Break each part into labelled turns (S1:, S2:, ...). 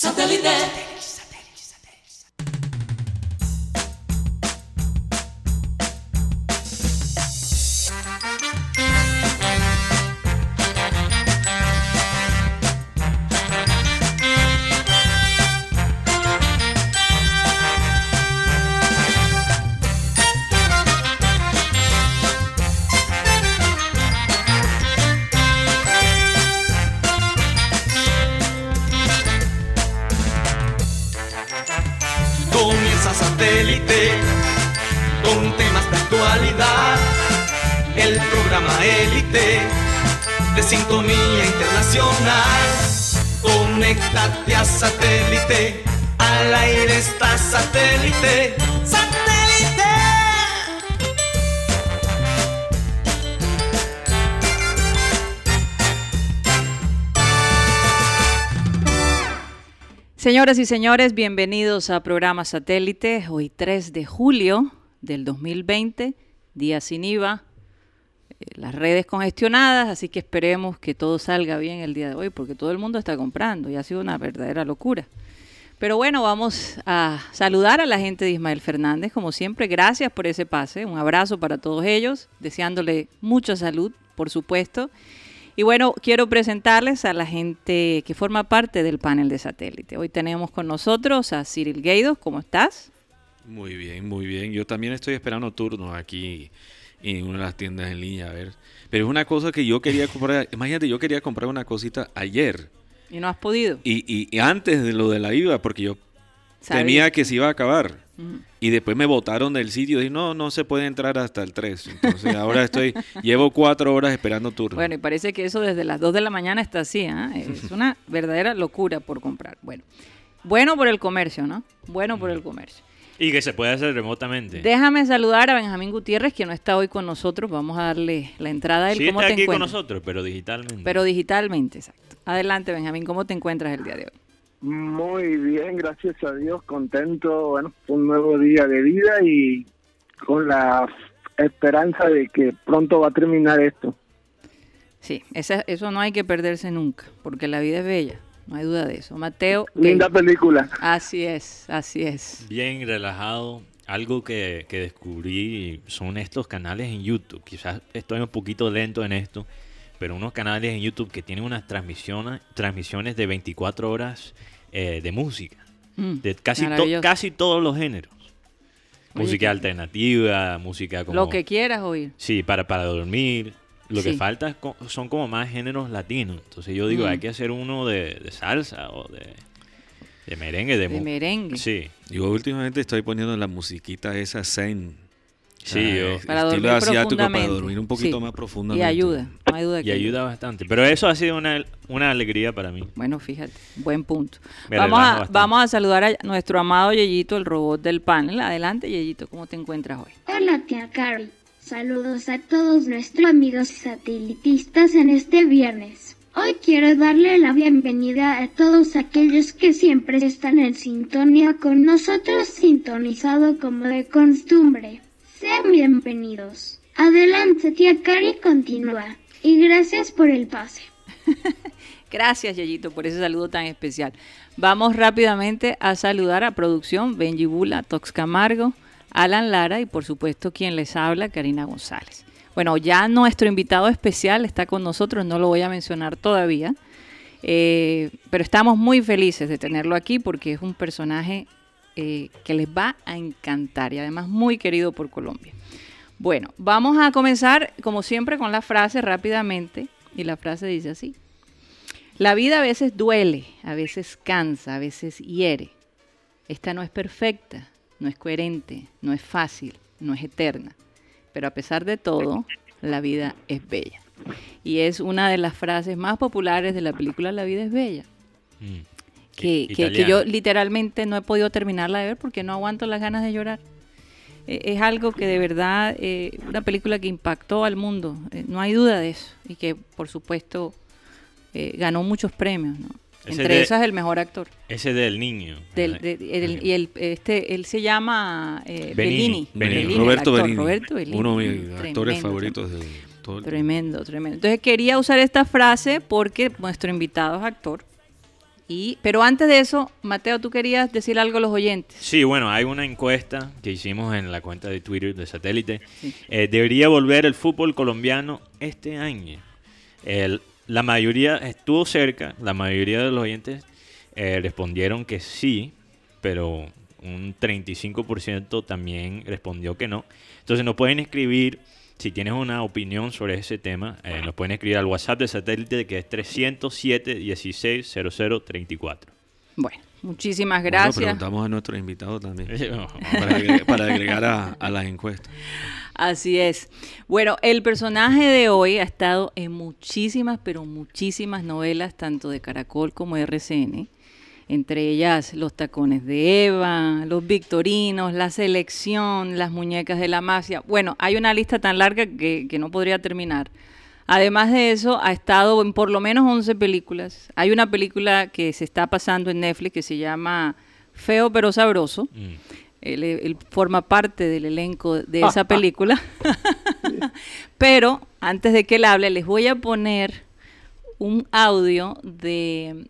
S1: Satellite.
S2: Señoras y señores, bienvenidos a programa Satélite. Hoy 3 de julio del 2020, día sin IVA, eh, las redes congestionadas, así que esperemos que todo salga bien el día de hoy, porque todo el mundo está comprando y ha sido una verdadera locura. Pero bueno, vamos a saludar a la gente de Ismael Fernández, como siempre, gracias por ese pase, un abrazo para todos ellos, deseándole mucha salud, por supuesto. Y bueno, quiero presentarles a la gente que forma parte del panel de satélite. Hoy tenemos con nosotros a Cyril Gueidos, ¿cómo estás?
S3: Muy bien, muy bien. Yo también estoy esperando turnos aquí en una de las tiendas en línea, a ver. Pero es una cosa que yo quería comprar. Imagínate, yo quería comprar una cosita ayer.
S2: ¿Y no has podido?
S3: Y, y- y antes de lo de la IVA, porque yo
S2: Sabía.
S3: temía que se iba a acabar. Y después me botaron del sitio. Dije, no, no se puede entrar hasta el 3. Entonces ahora estoy, llevo cuatro horas esperando turno.
S2: Bueno, y parece que eso desde las 2 de la mañana está así, ¿ah? Es una verdadera locura por comprar. Bueno, bueno por el comercio, ¿no? Bueno por el comercio.
S4: Y que se puede hacer remotamente.
S2: Déjame saludar a Benjamín Gutiérrez, que no está hoy con nosotros. Vamos a darle la entrada a él.
S4: Sí
S2: ¿Cómo
S4: está
S2: te
S4: aquí con
S2: encuentras?
S4: nosotros, pero digitalmente.
S2: Pero digitalmente, exacto. Adelante, Benjamín, ¿cómo te encuentras el día de hoy?
S5: Muy bien, gracias a Dios, contento, bueno, un nuevo día de vida y con la esperanza de que pronto va a terminar esto.
S2: Sí, esa- eso no hay que perderse nunca, porque la vida es bella, no hay duda de eso. Mateo.
S5: Linda película.
S2: así es, así es.
S4: Bien relajado. Algo que, que descubrí son estos canales en YouTube. Quizás estoy un poquito lento en esto, pero unos canales en YouTube que tienen unas transmisiones, transmisiones de 24 horas eh, de música.
S2: Mm,
S4: De casi, to- casi todos los géneros.
S2: Oye,
S4: música alternativa, música como...
S2: Lo que quieras oír.
S4: Sí, para, para dormir. Lo que falta es co- son como más géneros latinos. Entonces yo digo,
S2: Mm.
S4: hay que hacer uno de, de salsa o de, de merengue. De,
S2: merengue.
S4: Sí,
S3: Yo últimamente estoy poniendo la musiquita esa zen.
S4: Sí, yo-
S2: Para
S3: estilo
S2: dormir
S3: asiático para dormir un poquito
S2: Sí.
S3: más
S2: Y
S3: profundamente.
S2: ayuda, no hay duda
S4: y
S2: que
S4: ayuda bastante. Pero eso ha sido una, una alegría para mí.
S2: Bueno, fíjate, buen punto.
S4: Me
S2: Vamos a,
S4: bastante.
S2: vamos a saludar a nuestro amado Yeyito, el robot del panel. Adelante, Yeyito, ¿cómo te encuentras hoy?
S6: Hola tía Carol, saludos a todos nuestros amigos satelitistas en este viernes. Hoy quiero darle la bienvenida a todos aquellos que siempre están en sintonía con nosotros, sintonizado como de costumbre. Sean bienvenidos. Adelante tía Cari, continúa. Y gracias por el pase.
S2: Gracias, Yeyito, por ese saludo tan especial. Vamos rápidamente a saludar a producción Benji Bula, Tox Camargo, Alan Lara y por supuesto quien les habla, Karina González. Bueno, ya nuestro invitado especial está con nosotros, no lo voy a mencionar todavía, eh, pero estamos muy felices de tenerlo aquí porque es un personaje eh, que les va a encantar y además muy querido por Colombia. Bueno, vamos a comenzar como siempre con la frase rápidamente y la frase dice así. La vida a veces duele, a veces cansa, a veces hiere. Esta no es perfecta, no es coherente, no es fácil, no es eterna. Pero a pesar de todo, la vida es bella. Y es una de las frases más populares de la película La vida es bella.
S4: Mm.
S2: Que,
S4: I-
S2: que- que yo literalmente no he podido terminarla de ver porque no aguanto las ganas de llorar. Eh, es algo que de verdad, eh, una película que impactó al mundo, eh, no hay duda de eso. Y que por supuesto eh, ganó muchos premios, ¿no?
S4: Ese
S2: Entre
S4: de-
S2: esas el mejor actor.
S4: Ese del niño.
S2: Del-
S4: Ajá.
S2: de- el- y el, este, él se llama eh, el
S3: Roberto
S2: actor, Roberto Bellini.
S3: uno de mis
S2: Tremendo,
S3: actores favoritos de todo el
S2: Tremendo, tremendo. Entonces quería usar esta frase porque nuestro invitado es actor Y, pero antes de eso, Mateo, tú querías decir algo a los oyentes.
S4: Sí, bueno, hay una encuesta que hicimos en la cuenta de Twitter de satélite. Eh, ¿Debería volver el fútbol colombiano este año? El- la mayoría estuvo cerca, la mayoría de los oyentes eh, respondieron que sí, pero un 35% también respondió que no. Entonces nos pueden escribir, si tienes una opinión sobre ese tema, eh, nos pueden escribir al WhatsApp de satélite que es 307 16 0034.
S2: Bueno, muchísimas
S3: Bueno,
S2: gracias.
S3: preguntamos a nuestro invitado también para agregar, para agregar a, a las encuestas.
S2: Así es. Bueno, el personaje de hoy ha estado en muchísimas, pero muchísimas novelas, tanto de Caracol como de RCN. Entre ellas Los tacones de Eva, Los Victorinos, La Selección, Las Muñecas de la Mafia. Bueno, hay una lista tan larga que, que no podría terminar. Además de eso, ha estado en por lo menos 11 películas. Hay una película que se está pasando en Netflix que se llama Feo pero Sabroso.
S4: Mm.
S2: Él, él forma parte del elenco de esa película. Pero antes de que él hable, les voy a poner un audio de,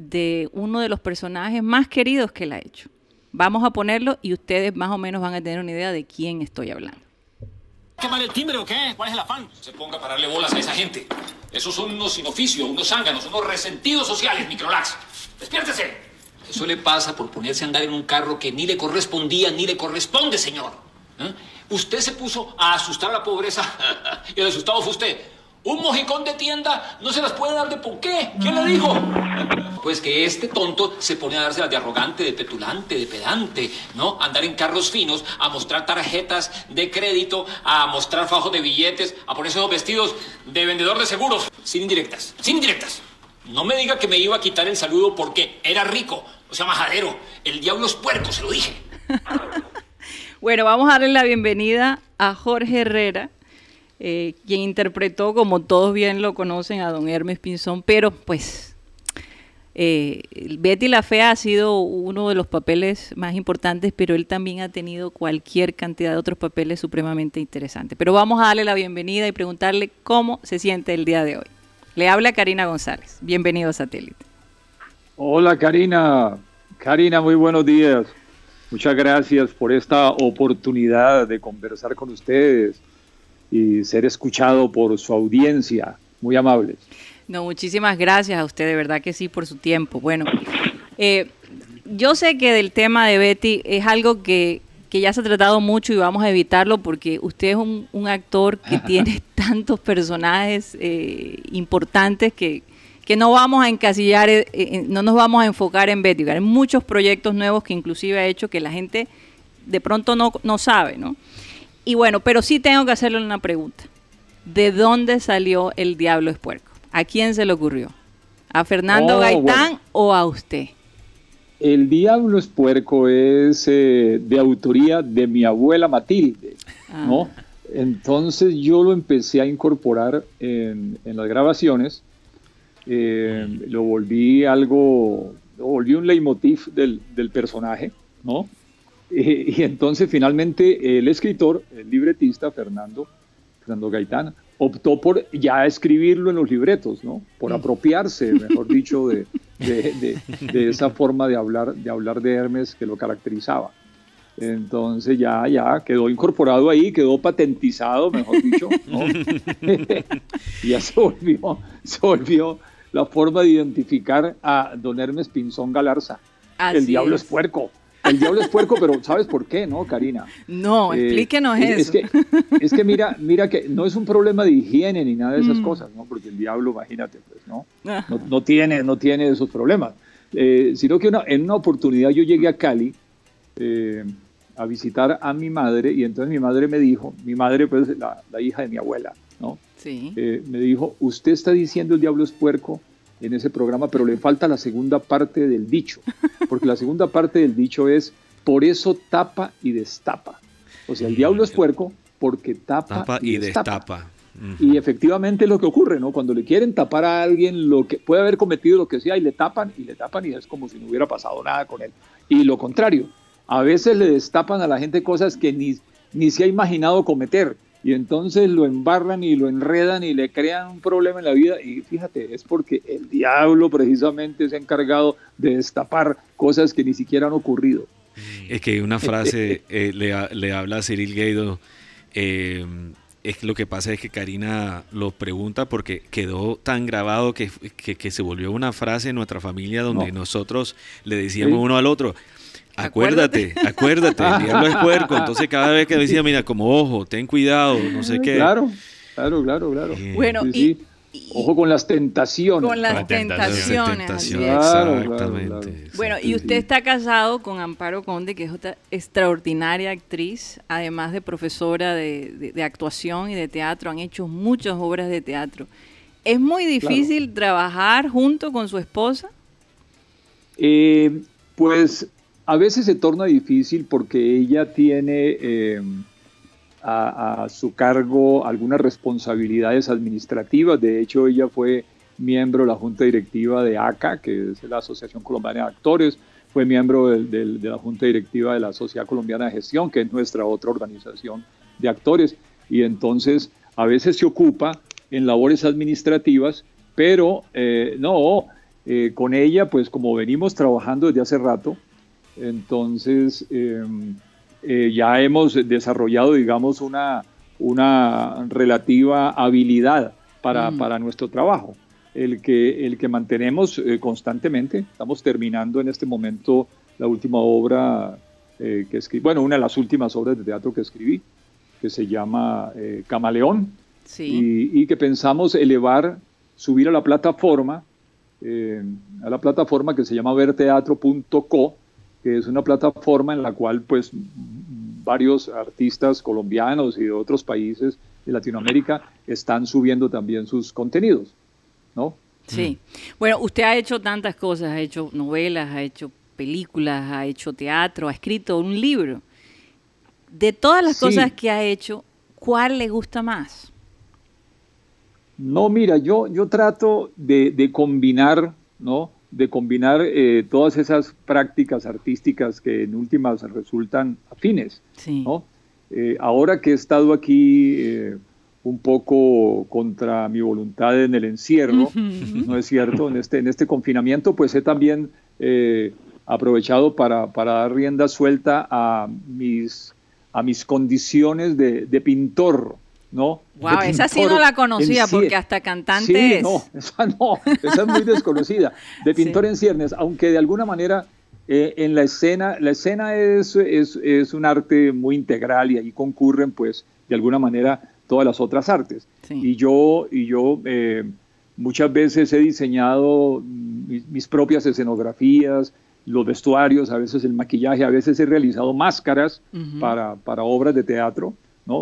S2: de uno de los personajes más queridos que él ha hecho. Vamos a ponerlo y ustedes más o menos van a tener una idea de quién estoy hablando.
S1: ¿Quemar el timbre o qué? ¿Cuál es el afán?
S7: se ponga a pararle bolas a esa gente. Esos son unos sin oficio, unos zánganos, unos resentidos sociales, microlax. ¡Despiértese! Eso le pasa por ponerse a andar en un carro que ni le correspondía ni le corresponde, señor. ¿Eh? Usted se puso a asustar a la pobreza y el asustado fue usted. Un mojicón de tienda no se las puede dar de por qué. ¿Quién le dijo? Pues que este tonto se pone a dárselas de arrogante, de petulante, de pedante, ¿no? Andar en carros finos, a mostrar tarjetas de crédito, a mostrar fajos de billetes, a ponerse esos vestidos de vendedor de seguros. Sin indirectas, sin indirectas. No me diga que me iba a quitar el saludo porque era rico, o sea, majadero. El diablo es puerco, se lo dije.
S2: Bueno, vamos a darle la bienvenida a Jorge Herrera, eh, quien interpretó, como todos bien lo conocen, a don Hermes Pinzón, pero pues eh, Betty la Fea ha sido uno de los papeles más importantes, pero él también ha tenido cualquier cantidad de otros papeles supremamente interesantes. Pero vamos a darle la bienvenida y preguntarle cómo se siente el día de hoy. Le habla Karina González. Bienvenido a Satélite.
S8: Hola Karina, Karina, muy buenos días. Muchas gracias por esta oportunidad de conversar con ustedes y ser escuchado por su audiencia. Muy amables.
S2: No, muchísimas gracias a usted, de verdad que sí, por su tiempo. Bueno, eh, yo sé que del tema de Betty es algo que, que ya se ha tratado mucho y vamos a evitarlo porque usted es un, un actor que tiene tantos personajes eh, importantes que, que no vamos a encasillar, eh, eh, no nos vamos a enfocar en Betty. Hay muchos proyectos nuevos que inclusive ha hecho que la gente de pronto no, no sabe, ¿no? Y bueno, pero sí tengo que hacerle una pregunta. ¿De dónde salió el Diablo es Puerco? ¿A quién se le ocurrió? ¿A Fernando
S8: Oh,
S2: Gaitán
S8: bueno.
S2: o a usted?
S8: El Diablo es Puerco es eh, de autoría de mi abuela Matilde, ¿no? Entonces yo lo empecé a incorporar en, en las grabaciones, eh, lo volví algo, lo volví un leitmotiv del, del personaje, ¿no? Eh, y entonces finalmente el escritor, el libretista Fernando, Fernando Gaitán, optó por ya escribirlo en los libretos, ¿no? Por apropiarse, mejor dicho, de, de- de- de esa forma de hablar, de hablar de Hermes que lo caracterizaba. Entonces ya, ya quedó incorporado ahí, quedó patentizado, mejor dicho, ¿no? y ya se volvió, se volvió la forma de identificar a don Hermes Pinzón Galarza.
S2: Así
S8: el diablo es.
S2: es.
S8: puerco. El diablo es puerco, pero ¿sabes por qué, no, Karina?
S2: No,
S8: Eh,
S2: explíquenos
S8: es,
S2: eso.
S8: Es que, es que mira, mira que no es un problema de higiene ni nada de esas
S2: Mm.
S8: cosas, ¿no? Porque el diablo, imagínate, pues, ¿no? No, no tiene, no tiene esos problemas. Eh, sino que una- en una oportunidad yo llegué a Cali eh, a visitar a mi madre y entonces mi madre me dijo, mi madre pues la, la hija de mi abuela, ¿no?
S2: Sí.
S8: Eh, me dijo, usted está diciendo el diablo es puerco en ese programa, pero le falta la segunda parte del dicho, porque la segunda parte del dicho es, por eso tapa y destapa. O sea, el diablo es puerco porque tapa,
S3: Tapa
S8: y,
S3: y
S8: destapa. Y efectivamente es lo que ocurre, ¿no? Cuando le quieren tapar a alguien lo que puede haber cometido lo que sea y le tapan y le tapan y es como si no hubiera pasado nada con él. Y lo contrario, a veces le destapan a la gente cosas que ni, ni se ha imaginado cometer y entonces lo embarran y lo enredan y le crean un problema en la vida. Y fíjate, es porque el diablo precisamente se ha encargado de destapar cosas que ni siquiera han ocurrido.
S3: Es que una frase eh, le, le, habla a Cyril Gaido. Eh, es lo que pasa es que Karina lo pregunta porque quedó tan grabado que, que, se volvió una frase en nuestra familia donde nosotros le decíamos uno al otro, acuérdate, acuérdate, el diablo es puerco. Entonces cada vez que decía, mira, como ojo, ten cuidado, no sé qué.
S8: Claro, claro, claro, claro.
S2: Bueno, y,
S8: Ojo con las tentaciones.
S2: Con las tentaciones.
S3: exactamente.
S2: Bueno, y usted está casado con Amparo Conde, que es otra extraordinaria actriz, además de profesora de, actuación y de teatro. Han hecho muchas obras de teatro. ¿Es muy difícil trabajar junto con su esposa?
S8: Eh, pues a veces se torna difícil porque ella tiene... Eh, a, su cargo algunas responsabilidades administrativas. De hecho, ella fue miembro de la junta directiva de ACA, que es la Asociación Colombiana de Actores, fue miembro de, la junta directiva de la Sociedad Colombiana de Gestión, que es nuestra otra organización de actores, y entonces a veces se ocupa en labores administrativas, pero eh, no, eh, con ella, pues como venimos trabajando desde hace rato, entonces... Em, eh, ya hemos desarrollado, digamos, una, una relativa habilidad para, mm. para, nuestro trabajo, el que, el que mantenemos eh, constantemente. Estamos terminando en este momento la última obra eh, que escribí, bueno, una de las últimas obras de teatro que escribí, que se llama Camaleón, y, y, que pensamos elevar, subir a la plataforma, a la plataforma que se llama verteatro.co, que es una plataforma en la cual pues varios artistas colombianos y de otros países de Latinoamérica están subiendo también sus contenidos, ¿no?
S2: Sí. Bueno, usted ha hecho tantas cosas, ha hecho novelas, ha hecho películas, ha hecho teatro, ha escrito un libro. De todas las cosas que ha hecho, ¿cuál le gusta más?
S8: No, mira, yo, yo trato de, de combinar, ¿no? De combinar eh, todas esas prácticas artísticas que en últimas resultan afines. Eh, ahora que he estado aquí eh, un poco contra mi voluntad en el encierro, ¿no es cierto? En este, en este confinamiento, pues he también aprovechado para, dar rienda suelta a mis, a mis condiciones de, de pintor. ¿No?
S2: Wow, esa sí no la conocía porque hasta cantante
S8: sí, no, esa no, esa es muy desconocida. De pintor en ciernes, aunque de alguna manera eh, en la escena, la escena es, es, un arte muy integral y ahí concurren pues de alguna manera todas las otras artes. Y yo, y yo eh, muchas veces he diseñado mis, propias escenografías, los vestuarios, a veces el maquillaje, a veces he realizado máscaras para, para obras de teatro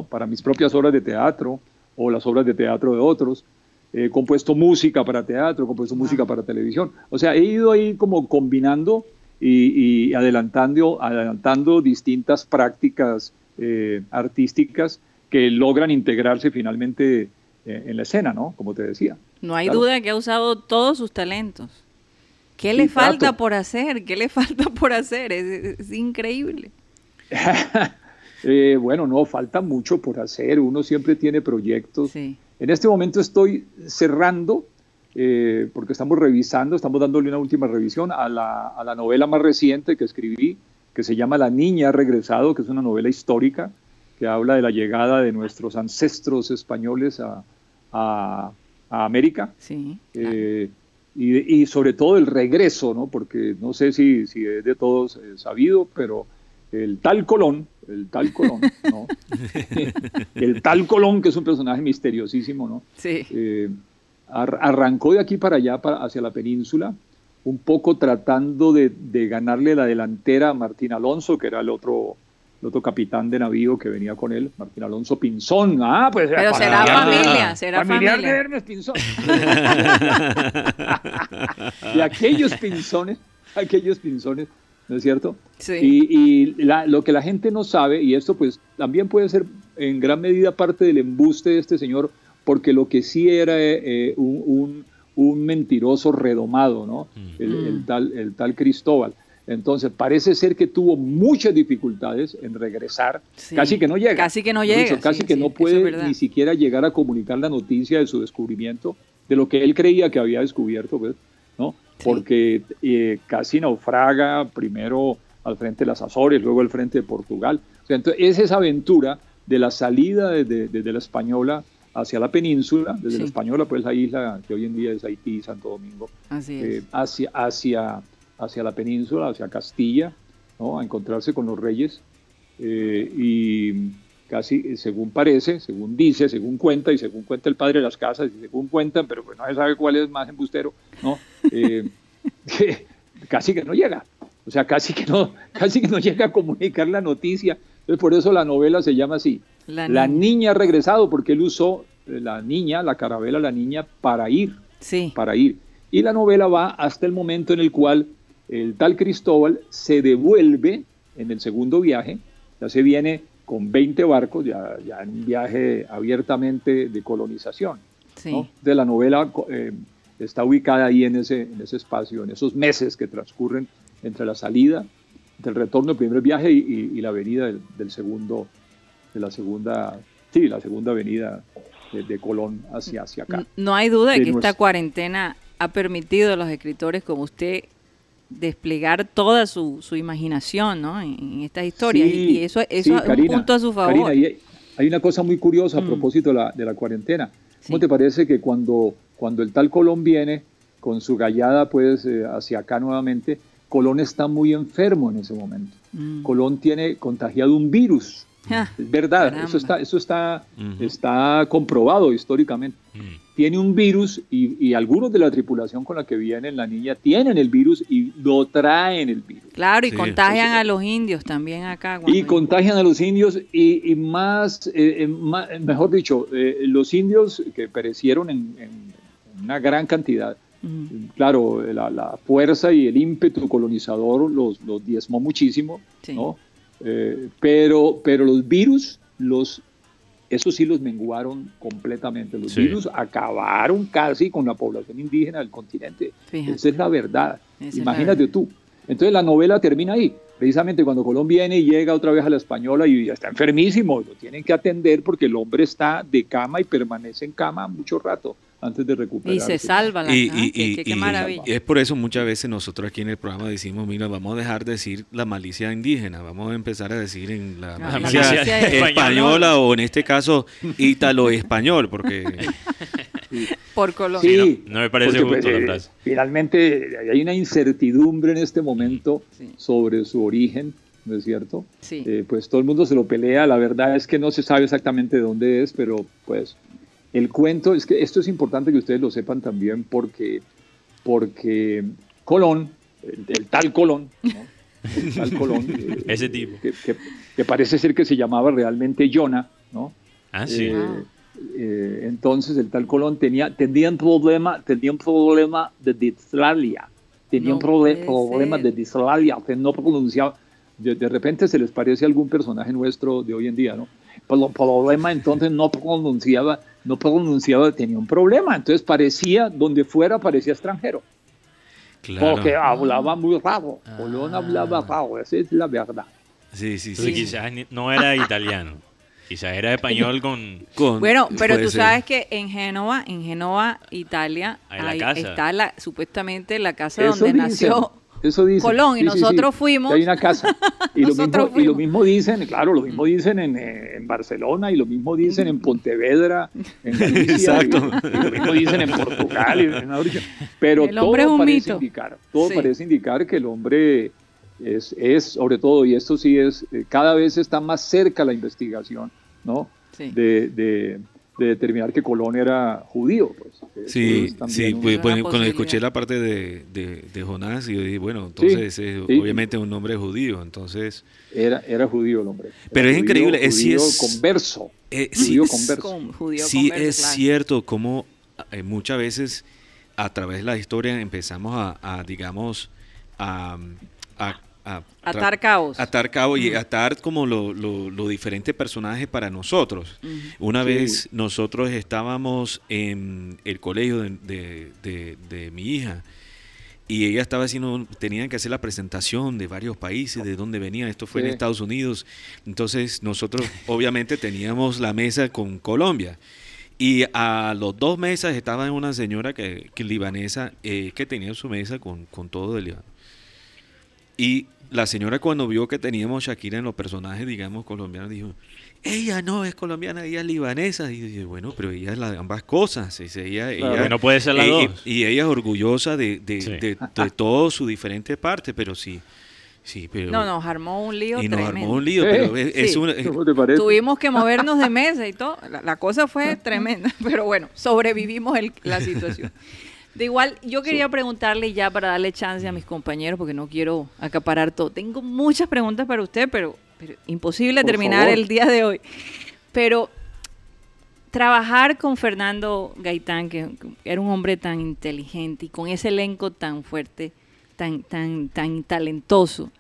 S8: para mis propias obras de teatro o las obras de teatro de otros. He compuesto música para teatro, he compuesto música para televisión. O sea, he ido ahí como combinando y, adelantando, adelantando distintas prácticas eh, artísticas que logran integrarse finalmente eh, en la escena, ¿no? Como te decía.
S2: No hay duda que ha usado todos sus talentos. ¿Qué le falta por hacer? ¿Qué le falta por hacer? Es, es increíble.
S8: Eh, bueno, no, falta mucho por hacer, uno siempre tiene proyectos. En este momento estoy cerrando, eh, porque estamos revisando, estamos dándole una última revisión a la, novela más reciente que escribí, que se llama La Niña ha regresado, que es una novela histórica que habla de la llegada de nuestros ancestros españoles a, América. Eh, y, sobre todo el regreso, ¿no? porque no sé si, si es de todos sabido, pero el tal Colón, el tal Colón, ¿no? el tal Colón, que es un personaje misteriosísimo, ¿no?
S2: Sí.
S8: Eh, arrancó de aquí para allá, para, hacia la península, un poco tratando de, ganarle la delantera a Martín Alonso, que era el otro, el otro capitán de navío que venía con él, Martín Alonso Pinzón. Ah, pues
S2: Pero será familia, será familia.
S8: de Hermes Pinzón. de aquellos pinzones, aquellos pinzones ¿no es cierto?
S2: Sí.
S8: Y, lo que la gente no sabe, y esto pues también puede ser en gran medida parte del embuste de este señor, porque lo que sí era eh, un, mentiroso redomado, ¿no? Mm. El, tal, el tal Cristóbal. Entonces parece ser que tuvo muchas dificultades en regresar,
S2: Sí,
S8: casi que no llega.
S2: casi que no llega,
S8: casi
S2: sí,
S8: que
S2: sí,
S8: no
S2: es
S8: puede ni siquiera llegar a comunicar la noticia de su descubrimiento, de lo que él creía que había descubierto, pues. Porque eh, casi naufraga primero al frente de las Azores, luego al frente de Portugal. O sea, entonces es esa aventura de la salida desde, desde la Española hacia la península, desde la. Española, pues la isla que hoy en día es Haití, Santo Domingo,
S2: Así
S8: eh, hacia, hacia, hacia la península, hacia Castilla, ¿no? a encontrarse con los reyes. eh, y casi, eh, según parece, según dice, según cuenta, y según cuenta el padre de las casas, y según cuentan, pero pues no se sabe cuál es más embustero, ¿no? Eh, casi que no llega. O sea, casi que no, casi que no llega a comunicar la noticia. Entonces, por eso la novela se llama así.
S2: La
S8: La,
S2: niña.
S8: niña ha regresado, porque él usó eh, la niña, la carabela, la niña, para ir
S2: Sí.
S8: para ir. Y la novela va hasta el momento en el cual el tal Cristóbal se devuelve en el segundo viaje, ya se viene con 20 barcos, ya, ya en un viaje abiertamente de colonización.
S2: Sí.
S8: ¿no? De la novela eh, está ubicada ahí en ese, en ese espacio, en esos meses que transcurren entre la salida, entre el retorno del primer viaje y, y- y la venida del, del segundo, de la segunda, sí, la segunda venida de, de Colón hacia, hacia acá.
S2: No hay duda de que esta cuarentena ha permitido a los escritores como usted desplegar toda su, su imaginación ¿no? en, en estas historias.
S8: Sí,
S2: y y eso, eso
S8: sí,
S2: es
S8: Karina,
S2: un punto a su favor.
S8: Karina, y hay, una cosa muy curiosa a
S2: Mm.
S8: propósito de la, de la cuarentena. ¿Cómo
S2: Sí.
S8: te parece que cuando, cuando el tal Colón viene con su gallada pues eh, hacia acá nuevamente, Colón está muy enfermo en ese momento?
S2: Mm.
S8: Colón tiene contagiado un virus.
S2: Ah,
S8: Es verdad,
S2: caramba.
S8: eso está, eso está,
S3: Ujú.
S8: está comprobado históricamente.
S4: Mm.
S8: Tiene un virus y, y algunos de la tripulación con la que viene la niña tienen el virus y lo traen el virus.
S2: Claro, y
S3: Sí.
S2: contagian a los indios también acá.
S8: Y contagian a los indios y, y más, eh, eh, mejor dicho, eh, los indios que perecieron en, en una gran cantidad. Claro, la, la fuerza y el ímpetu colonizador los, los diezmó muchísimo,
S2: Sí.
S8: ¿no? Eh, pero, pero los virus, los, eso sí los menguaron completamente. Los
S4: Sí.
S8: virus acabaron casi con la población indígena del continente.
S2: Fíjate.
S8: Esa es la verdad.
S2: Esa la
S8: Imagínate
S2: verdad.
S8: tú. Entonces la novela termina ahí, precisamente cuando Colón viene y llega otra vez a la española y ya está enfermísimo, lo tienen que atender porque el hombre está de cama y permanece en cama mucho rato antes de
S2: Y
S8: recuperarse.
S2: se salva la
S3: Y,
S2: ah,
S3: y-
S2: qué-
S3: y-
S2: qué- qué
S3: y-
S2: maravilla.
S3: y es por eso muchas veces nosotros aquí en el programa decimos, mira, vamos a dejar de decir la malicia indígena, vamos a empezar a decir en la
S2: La
S3: malicia,
S2: malicia
S3: española,
S4: española.
S3: o en este caso ítalo-español, porque
S2: Por Colón.
S8: Sí,
S4: No me parece
S8: porque,
S4: justo la
S8: eh,
S4: frase.
S8: Finalmente hay una incertidumbre en este momento
S2: Sí.
S8: sobre su origen, ¿no es cierto?
S2: Sí.
S8: Eh, pues todo el mundo se lo pelea, la verdad es que no se sabe exactamente de dónde es, pero pues el cuento, es que esto es importante que ustedes lo sepan también porque, porque Colón, el, el tal Colón, ¿no? el tal Colón, eh,
S4: Ese tipo.
S8: que, que- que parece ser que se llamaba realmente Jonah, ¿no?
S4: Ah, sí.
S8: Eh,
S2: Ah.
S8: eh, entonces el tal Colón tenía, tenía un problema, tenía un problema de dislalia, tenía
S2: No
S8: un proble- problema
S2: ser.
S8: de dislalia, que no pronunciaba, de, de repente se les parece a algún personaje nuestro de hoy en día, ¿no? Pero el problema entonces no pronunciaba, no pronunciaba, tenía un problema, entonces parecía, donde fuera parecía extranjero,
S3: claro.
S8: porque hablaba muy raro, Colón
S4: Ah.
S8: hablaba raro, esa es la verdad.
S3: Sí, sí,
S4: Entonces
S3: sí.
S4: quizás no era italiano. Quizás era español con...
S3: Con-
S2: Bueno, pero tú
S3: ser.
S2: sabes que en Génova, en Génova, Italia,
S4: la
S2: hay- está la, supuestamente la casa
S8: Eso
S2: donde
S8: dicen,
S2: nació
S8: eso dicen.
S2: Colón, y
S8: Sí, sí, sí,
S2: nosotros fuimos.
S8: Hay una casa. Y lo, mismo, y lo
S2: fuimos.
S8: mismo dicen, claro, lo mismo dicen en, eh, en Barcelona, y lo mismo dicen en Pontevedra, en Galicia,
S3: Exacto.
S8: Y, y lo mismo dicen en Portugal. y en Mauricio. Pero
S2: El hombre
S8: todo
S2: es un
S8: parece
S2: mito.
S8: indicar, todo
S2: Sí.
S8: parece indicar que el hombre es, es, sobre todo, y esto sí es, eh, cada vez está más cerca la investigación, ¿no?
S2: Sí.
S8: De, de- de determinar que Colón era judío. Pues.
S3: Sí,
S8: es también
S3: sí, pues, pues, cuando escuché la parte de, de, de Jonás, y yo dije, bueno, entonces es
S8: sí.
S3: obviamente un nombre judío, entonces...
S8: Era, era judío el hombre. Era
S3: Pero es
S8: judío-
S3: increíble, es-
S8: judío
S3: es-
S8: converso.
S3: Eh,
S8: Judío
S3: sí,
S8: converso.
S2: Con- judío
S3: Sí,
S2: converso,
S3: es
S2: claro.
S3: cierto como eh, muchas veces a través de la historia empezamos a, a, digamos, a, a- a-
S2: Atar cabos.
S3: atar cabo y atar como lo, lo- los diferentes personajes para nosotros. Una
S8: Sí.
S3: vez nosotros estábamos en el colegio de, de- de- de mi hija y ella estaba haciendo, tenían que hacer la presentación de varios países, de dónde venían, esto fue en. Estados Unidos, entonces nosotros obviamente teníamos la mesa con Colombia. Y a los dos meses estaba una señora que, que libanesa eh, que tenía su mesa con, con todo de Líbano. Y la señora cuando vio que teníamos Shakira en los personajes, digamos, colombianos, dijo, ella no es colombiana, ella es libanesa. Y yo dije, bueno, pero ella es la de ambas cosas. Dice, ella,
S8: Claro.
S3: ella-
S4: Que no puede ser las
S3: y-
S4: dos.
S3: Y, y ella es orgullosa de, de,
S4: Sí.
S3: de, de todo su diferente parte, pero sí, sí, pero...
S2: No, nos armó un lío
S3: y nos
S2: tremendo.
S3: armó un lío, pero es, una-
S8: ¿Cómo te parece?
S2: Tuvimos que movernos de mesa y todo. La, la cosa fue tremenda, pero bueno, sobrevivimos el- la situación. De igual, yo quería preguntarle ya para darle chance a mis compañeros, porque no quiero acaparar todo. Tengo muchas preguntas para usted, pero, pero imposible terminar
S8: favor.
S2: el día de hoy. Pero trabajar con Fernando Gaitán, que era un hombre tan inteligente y con ese elenco tan fuerte, tan, tan, tan talentoso,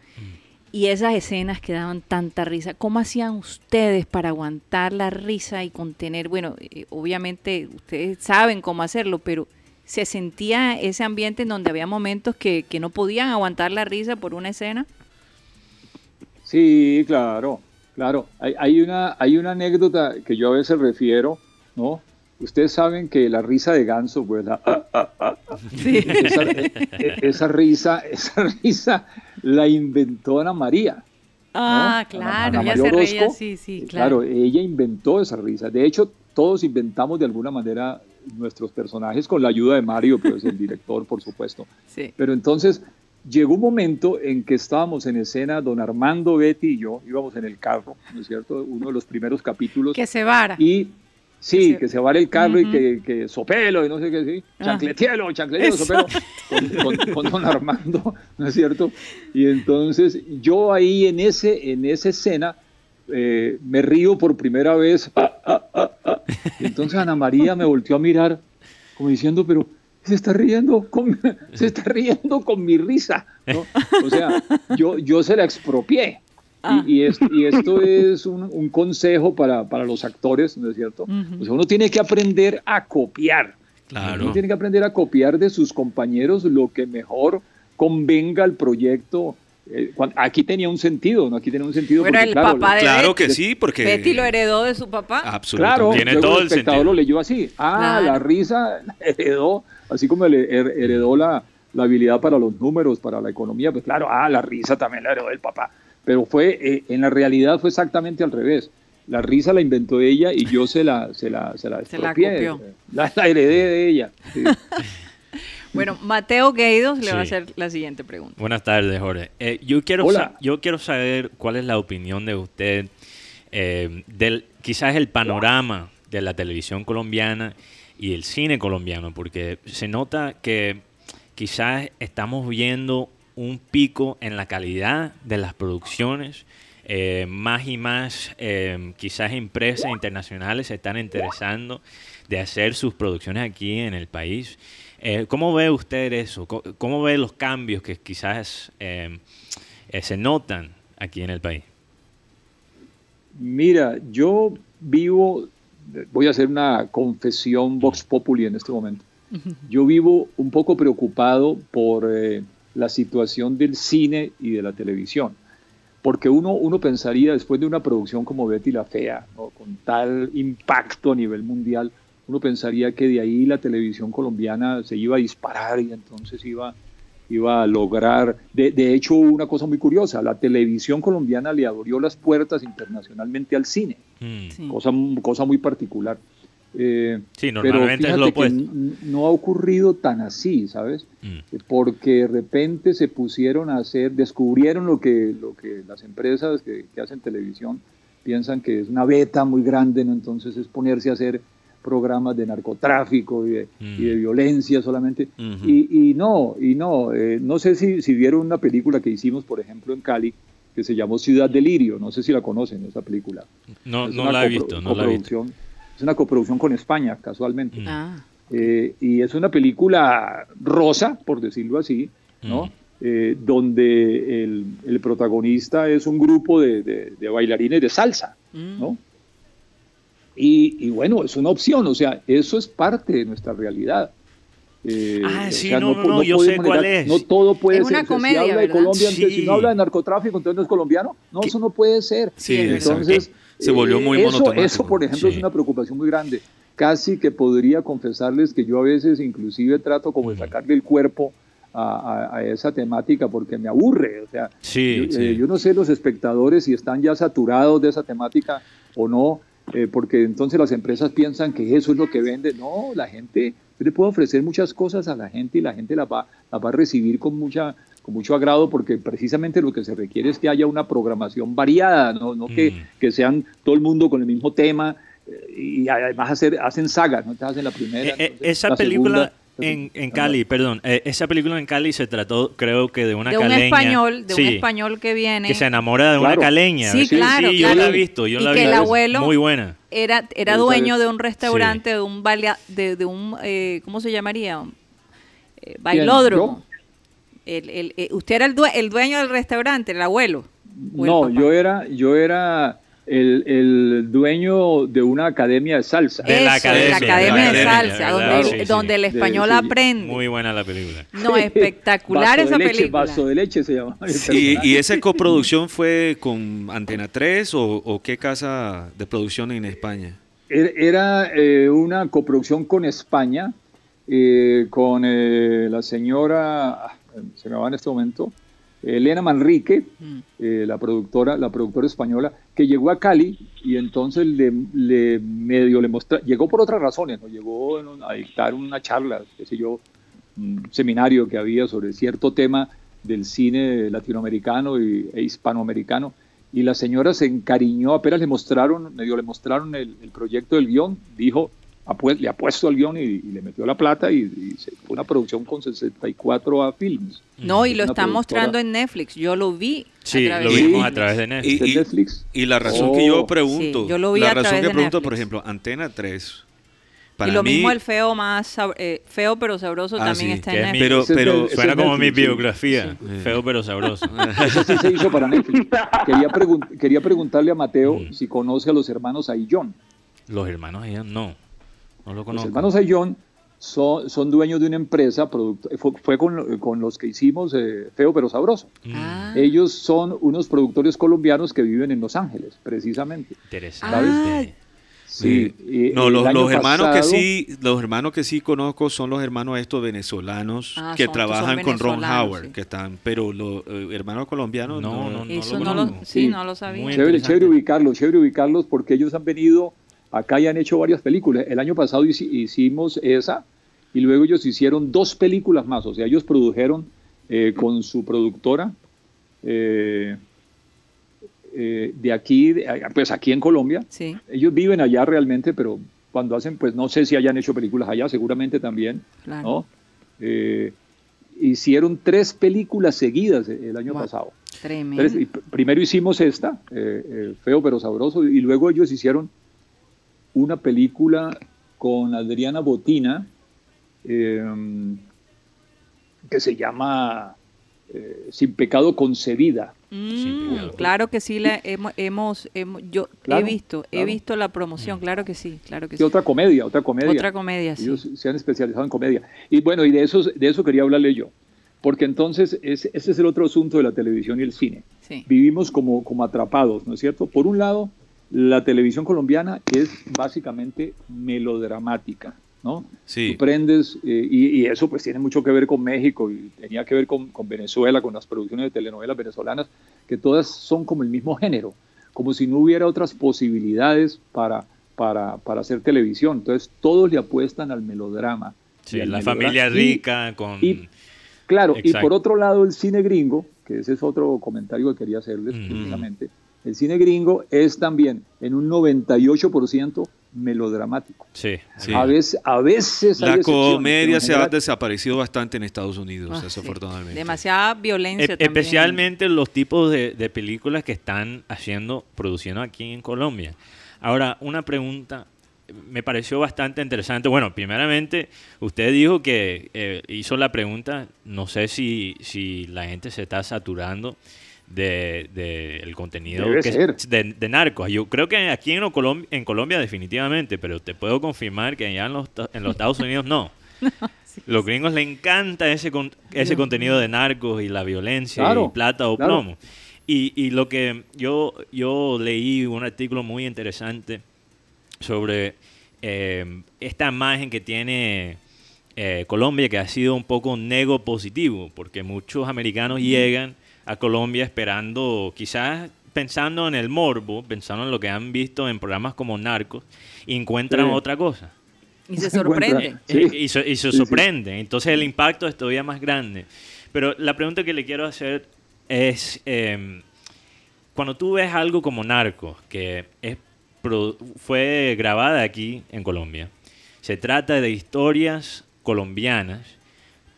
S2: y esas escenas que daban tanta risa, ¿cómo hacían ustedes para aguantar la risa y contener? Bueno, eh, obviamente ustedes saben cómo hacerlo, pero se sentía ese ambiente en donde había momentos que, que no podían aguantar la risa por una escena.
S8: Sí, claro, claro. Hay, hay una, hay una anécdota que yo a veces refiero, ¿no? Ustedes saben que la risa de ganso, pues la, ah, ah, ah, esa, eh, eh, esa risa, esa risa la inventó Ana María.
S2: Ah,
S8: ¿no?
S2: claro,
S8: Ana
S2: ella
S8: María
S2: se reía, sí, sí,
S8: eh,
S2: claro.
S8: ella inventó esa risa. De hecho, todos inventamos de alguna manera nuestros personajes con la ayuda de Mario, pues el director, por supuesto.
S2: Sí.
S8: Pero entonces llegó un momento en que estábamos en escena, don Armando, Betty y yo íbamos en el carro, ¿no es cierto? Uno de los primeros capítulos.
S9: Que se vara.
S8: Y sí,
S9: se-
S8: que se vara el carro
S9: Ujú.
S8: y que, que sopelo y no sé qué, sí.
S2: Ah.
S8: Chancletielo, chancletielo, sopelo. Con, con- con don Armando, ¿no es cierto? Y entonces yo ahí en, ese, en esa escena eh, me río por primera vez. Ah, ah, ah, ah. Y entonces Ana María me volteó a mirar como diciendo, pero se está riendo con, se está riendo con mi risa. ¿no? O sea, yo, yo se la expropié.
S2: Ah.
S8: Y, y es- y esto es un, un consejo para, para los actores, ¿no es cierto? O sea, uno tiene que aprender a copiar.
S3: Claro.
S8: Uno tiene que aprender a copiar de sus compañeros lo que mejor convenga al proyecto. Eh, aquí tenía un sentido, ¿no? Aquí tenía un sentido.
S2: Bueno,
S8: porque,
S2: el
S8: claro,
S2: papá de
S3: Claro
S2: Betty.
S3: que sí, porque...
S2: Betty lo heredó de su papá.
S8: Claro,
S3: Absolutamente.
S4: Tiene
S8: luego
S4: todo
S8: el
S4: el
S8: espectador
S4: sentido.
S8: lo leyó así. Ah,
S2: Claro.
S8: la risa heredó, así como le her- heredó la, la habilidad para los números, para la economía, pues claro, ah, la risa también la heredó el papá. Pero fue, eh, en la realidad fue exactamente al revés. La risa la inventó ella y yo se la, se la, se la,
S2: Se la.
S8: La, la heredé de ella. sí.
S2: Bueno, Mateo Gueidos le va a hacer la siguiente pregunta.
S4: Buenas tardes, Jorge. Eh, yo, quiero yo quiero saber cuál es la opinión de usted eh, del quizás el panorama de la televisión colombiana y el cine colombiano, porque se nota que quizás estamos viendo un pico en la calidad de las producciones. eh, más y más eh, quizás empresas internacionales se están interesando de hacer sus producciones aquí en el país. Eh, ¿Cómo ve usted eso? Co- ¿Cómo, ve los cambios que quizás eh, eh, se notan aquí en el país?
S8: Mira, yo vivo, voy a hacer una confesión Vox Populi en este momento. Yo vivo un poco preocupado por eh, la situación del cine y de la televisión. Porque uno, uno pensaría, después de una producción como Betty la Fea, ¿no? con tal impacto a nivel mundial, uno pensaría que de ahí la televisión colombiana se iba a disparar y entonces iba, iba a lograr. De, de hecho, hubo una cosa muy curiosa: la televisión colombiana le abrió las puertas internacionalmente al cine,
S4: Mm.
S2: Sí.
S8: cosa, cosa muy particular. Eh,
S4: Sí,
S8: pero
S4: normalmente es lo
S8: que no ha ocurrido tan así, ¿sabes?
S4: Mm.
S8: Porque de repente se pusieron a hacer, descubrieron lo que, lo que las empresas que, que hacen televisión piensan que es una beta muy grande, ¿no? Entonces es ponerse a hacer programas de narcotráfico y de, y de
S4: Mm.
S8: violencia solamente.
S3: Ujú.
S8: y, y no, y no, eh, no sé si, si vieron una película que hicimos, por ejemplo, en Cali, que se llamó Ciudad Delirio, no sé si la conocen, esa película.
S4: No,
S8: Es
S4: no la he visto, no la he visto.
S8: coproducción- Es una coproducción con España, casualmente.
S4: Mm.
S2: Ah,
S8: Eh, y es una película rosa, por decirlo así, ¿no?
S4: Mm.
S8: Eh, donde el, el protagonista es un grupo de, de- de bailarines de salsa,
S2: mm.
S8: ¿no? Y, y bueno, es una opción, o sea, eso es parte de nuestra realidad. eh,
S4: Ah,
S8: o
S4: sí,
S8: sea,
S4: no, no, no, yo sé cuál es.
S8: No todo puede
S2: Es una
S8: ser.
S2: comedia,
S8: si habla de. Colombia, entonces, si no habla de narcotráfico, entonces no es colombiano. No, eso no puede ser.
S3: Sí,
S8: entonces,
S3: exacto. Se volvió muy
S8: eh, eso. Eso, por ejemplo,
S4: Sí.
S8: es una preocupación muy grande. Casi que podría confesarles que yo a veces inclusive trato como de sacarle el cuerpo a, a- a esa temática porque me aburre. O sea,
S4: Sí,
S8: yo,
S4: sí.
S8: eh, yo no sé los espectadores si están ya saturados de esa temática o no, eh, porque entonces las empresas piensan que eso es lo que vende. No, la gente, yo le puedo ofrecer muchas cosas a la gente y la gente las va, las va a recibir con mucha con mucho agrado porque precisamente lo que se requiere es que haya una programación variada, no, no que,
S4: Mm.
S8: que sean todo el mundo con el mismo tema eh, y además hacer, hacen sagas, no te hacen la primera.
S4: Eh, eh,
S8: entonces,
S4: esa
S8: la
S4: película
S8: segunda,
S4: en, en Cali, perdón, eh, esa película en Cali se trató, creo que de una
S2: de un
S4: caleña.
S2: español, de un
S4: Sí,
S2: español que viene.
S4: que se enamora de una caleña.
S2: Sí, claro,
S4: yo
S2: claro.
S4: la he visto, yo
S2: Y
S4: la
S2: que
S4: vi.
S2: el abuelo-
S4: Muy buena.
S2: Era, era dueño de un restaurante, de un balea- de, de un eh, ¿cómo se llamaría? Eh,
S8: ¿Quién?
S2: bailódromo. El, el- eh, usted era el, due- el dueño del restaurante, el abuelo.
S8: No, yo era, yo era el, el dueño de una academia de salsa.
S4: De la
S2: Eso,
S4: academia,
S2: la academia de
S4: la academia,
S2: salsa,
S4: ¿verdad?
S2: donde,
S4: Sí, sí.
S2: donde el
S8: De-
S2: español
S8: sí.
S2: aprende.
S4: Muy buena la película.
S2: No, espectacular
S8: Vaso
S2: esa
S8: de leche,
S2: película.
S8: Vaso de leche se llama. el
S3: ¿Y, esa coproducción fue con Antena 3 o, o qué casa de producción en España?
S8: Er- Era eh, una coproducción con España, eh, con eh, la señora, ah, se me va en este momento, Elena Manrique,
S2: Mm.
S8: eh, la productora, la productora española, que llegó a Cali y entonces le, le medio le mostró, llegó por otras razones, ¿no? llegó a dictar una charla, qué sé yo, un seminario que había sobre cierto tema del cine latinoamericano y, e hispanoamericano. Y la señora se encariñó, apenas le mostraron, medio le mostraron el, el proyecto del guion, dijo, "Apue- le apuesto al guion y, y le metió la plata y, y se- fue una producción con 64 a films.
S2: No, y lo están
S8: productora.
S2: mostrando en Netflix. Yo lo vi. a
S4: Sí,
S2: través
S4: lo
S2: de
S4: vimos
S2: Netflix.
S4: a través de Netflix.
S3: Y,
S8: ¿De
S3: y-
S8: Netflix?
S3: y la razón
S8: Oh.
S3: que yo pregunto,
S2: Sí, yo lo vi
S3: la
S2: a
S3: razón que pregunto, por ejemplo, Antena 3.
S2: Y
S3: Para
S2: lo
S3: mí,
S2: mismo el feo más eh, feo pero sabroso
S3: Ah,
S2: también
S3: sí,
S2: está en
S4: es mi-
S2: Netflix.
S3: pero,
S8: es
S3: pero
S4: Suena
S8: es
S4: como mi
S8: Netflix,
S4: biografía.
S3: Sí.
S4: Feo pero sabroso.
S8: Eso sí se hizo para Netflix. Quería, pregun- quería preguntarle a Mateo
S4: Mm.
S8: si conoce a los hermanos Ayllón.
S4: Los hermanos allá no. No lo
S8: Los hermanos Ayllón son, son dueños de una empresa, producto- fue, fue con, con los que hicimos eh, Feo pero Sabroso.
S4: Mm,
S2: Ah,
S8: Ellos son unos productores colombianos que viven en Los Ángeles, precisamente.
S4: Interesante.
S8: Sí, y-
S3: no, los, hermanos que sí, los hermanos que sí conozco son los hermanos estos venezolanos
S2: Ah,
S3: que
S2: son-
S3: trabajan con Ron Howard,
S2: sí.
S3: que están, pero los eh, hermanos colombianos
S4: No,
S3: no,
S4: no, no.
S2: Eso
S4: lo
S2: no lo, sí,
S8: Sí.
S2: no lo sabía.
S8: Chévere ubicarlos, chévere ubicarlos porque ellos han venido acá y han hecho varias películas. El año pasado hici- hicimos esa y luego ellos hicieron dos películas más, o sea, ellos produjeron eh, con su productora eh, eh, de aquí, pues aquí en Colombia.
S2: Sí.
S8: Ellos viven allá realmente, pero cuando hacen, pues no sé si hayan hecho películas allá, seguramente también,
S2: Claro.
S8: ¿no? Hicieron tres películas seguidas el año
S2: Wow.
S8: pasado.
S2: Tremendo.
S8: Tres- primero hicimos esta, Feo pero Sabroso, y luego ellos hicieron una película con Adriana Botina eh, que se llama eh, Sin Pecado Concebida.
S2: Mm,
S4: claro.
S2: que sí, la hemos, hemos, hemos- yo
S8: Claro,
S2: he visto, he visto la promoción, claro que sí, claro que
S8: Y
S2: sí.
S8: otra comedia, otra comedia.
S2: Otra comedia, sí.
S8: Ellos se han especializado en comedia. Y bueno, y de eso, de eso quería hablarle yo. Porque entonces es- ese es el otro asunto de la televisión y el cine.
S2: Sí.
S8: Vivimos como, como atrapados, ¿no es cierto? Por un lado, la televisión colombiana es básicamente melodramática, ¿no?
S3: Sí.
S8: Tú prendes, eh, y, y eso pues tiene mucho que ver con México y tenía que ver con, con Venezuela, con las producciones de telenovelas venezolanas, que todas son como el mismo género, como si no hubiera otras posibilidades para, para, para hacer televisión. Entonces todos le apuestan al melodrama.
S4: Sí,
S8: al
S4: la
S8: melodrama.
S4: familia
S8: Y-
S4: rica con...
S8: y- Claro, y por otro lado el cine gringo, que ese es otro comentario que quería hacerles precisamente, el cine gringo es también en un 98% melodramático.
S4: Sí,
S3: Sí.
S8: A veces, a veces
S3: La comedia se ha desaparecido bastante en Estados Unidos,
S2: Ah, sí.
S3: desafortunadamente.
S2: Demasiada violencia
S4: E-
S2: también.
S4: especialmente los tipos de, de películas que están haciendo, produciendo aquí en Colombia. Ahora, una pregunta me pareció bastante interesante. Bueno, primeramente, usted dijo que eh, hizo la pregunta, no sé si, si la gente se está saturando de, de el contenido que- de, de narcos. Yo creo que aquí en, Colom- en Colombia definitivamente, pero te puedo confirmar que allá en los, en los Estados Unidos no. Los gringos le encanta ese, con- ese contenido de narcos y la violencia
S8: Claro,
S4: y plata o
S8: claro.
S4: plomo. Y, y lo que yo, yo leí un artículo muy interesante sobre eh, esta imagen que tiene eh, Colombia, que ha sido un poco nego positivo, porque muchos americanos llegan a Colombia esperando, quizás pensando en el morbo, pensando en lo que han visto en programas como Narcos, y encuentran
S8: Sí.
S4: otra cosa.
S2: Y se
S8: Se encuentra-
S2: sorprende.
S8: Sí.
S4: Eh, Y, se- y se
S8: Sí, sí.
S4: sorprende. Entonces el impacto es todavía más grande. Pero la pregunta que le quiero hacer es, eh, cuando tú ves algo como Narcos, que es fue grabada aquí en Colombia, se trata de historias colombianas,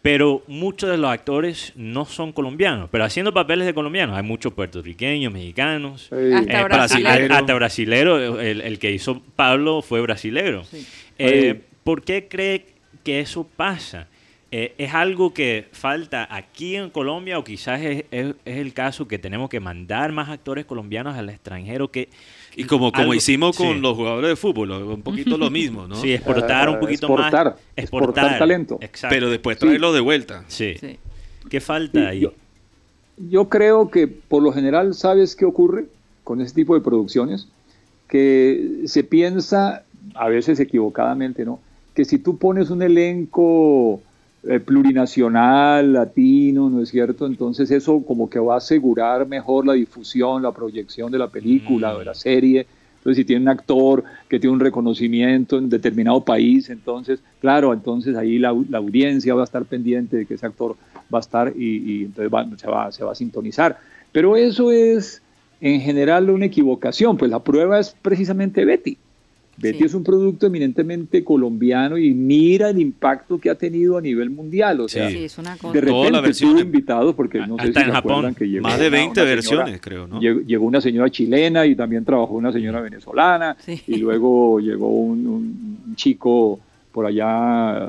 S4: pero muchos de los actores no son colombianos, pero haciendo papeles de colombianos. Hay muchos puertorriqueños, mexicanos,
S8: Sí.
S2: Hasta
S4: eh,
S2: brasilero.
S4: Hasta brasilero. El, el que hizo Pablo fue brasilero.
S2: Sí.
S4: Eh. ¿Por qué cree que eso pasa? Eh, ¿Es algo que falta aquí en Colombia o quizás es, es- es el caso que tenemos que mandar más actores colombianos al extranjero? que
S3: Y como, como
S4: algo-
S3: hicimos con
S4: sí.
S3: los jugadores de fútbol, un poquito lo mismo, ¿no?
S4: Sí, exportar un poquito
S8: exportar,
S4: más.
S8: exportar talento.
S4: Exacto.
S3: Pero después
S8: Sí.
S3: traerlo de vuelta.
S4: Sí.
S2: Sí.
S4: ¿Qué falta ahí?
S8: Yo, yo creo que por lo general, ¿sabes qué ocurre con ese tipo de producciones? Que se piensa, a veces equivocadamente, ¿no? Que si tú pones un elenco eh, plurinacional, latino, ¿no es cierto? Entonces eso como que va a asegurar mejor la difusión, la proyección de la película,
S4: Mm.
S8: de la serie. Entonces si tiene un actor que tiene un reconocimiento en determinado país, entonces, claro, entonces ahí la, la audiencia va a estar pendiente de que ese actor va a estar y, y entonces va- se, va, se va a sintonizar. Pero eso es en general una equivocación, pues la prueba es precisamente Betty. Betty
S2: Sí.
S8: es un producto eminentemente colombiano y mira el impacto que ha tenido a nivel mundial. O sea,
S3: Sí.
S2: Sí, es una cosa.
S8: de repente tuvo invitados, porque no sé
S4: Hasta
S8: si
S4: en
S8: se
S4: Japón.
S8: acuerdan que llegó
S3: Más de
S8: una-
S3: 20
S8: una señora-
S3: versiones, creo, ¿no?
S8: Llegó, una señora chilena y también trabajó una señora venezolana
S2: Sí.
S8: y luego llegó un, un chico por allá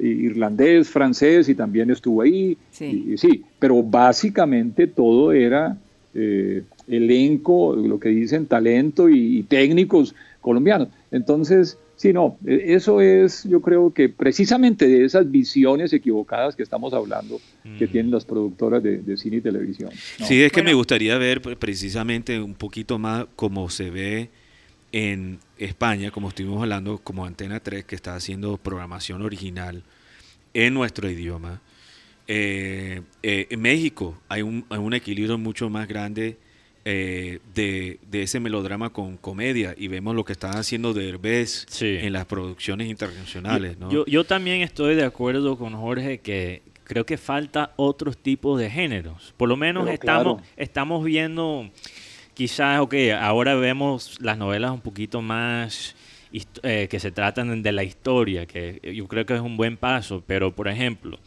S8: eh, irlandés, francés y también estuvo ahí.
S2: Sí.
S8: Y, y sí, pero básicamente todo era eh, elenco, lo que dicen talento y, y técnicos colombianos. Entonces, sí, no, e- eso es, yo creo que precisamente de esas visiones equivocadas que estamos hablando, que
S4: Mm.
S8: tienen las productoras de, de cine y televisión. ¿no?
S3: Sí, es que
S2: Bueno.
S3: me gustaría ver precisamente un poquito más cómo se ve en España, como estuvimos hablando, como Antena 3, que está haciendo programación original en nuestro idioma. Eh, eh, en México hay un, hay un equilibrio mucho más grande eh, de, de ese melodrama con comedia y vemos lo que están haciendo de
S4: Sí.
S3: en las producciones internacionales. ¿no?
S4: Yo, yo también estoy de acuerdo con Jorge que creo que falta otros tipos de géneros. Por lo menos
S8: Pero
S4: estamos,
S8: claro.
S4: estamos viendo, quizás, ok, ahora vemos las novelas un poquito más eh, que se tratan de la historia, que yo creo que es un buen paso, pero por ejemplo,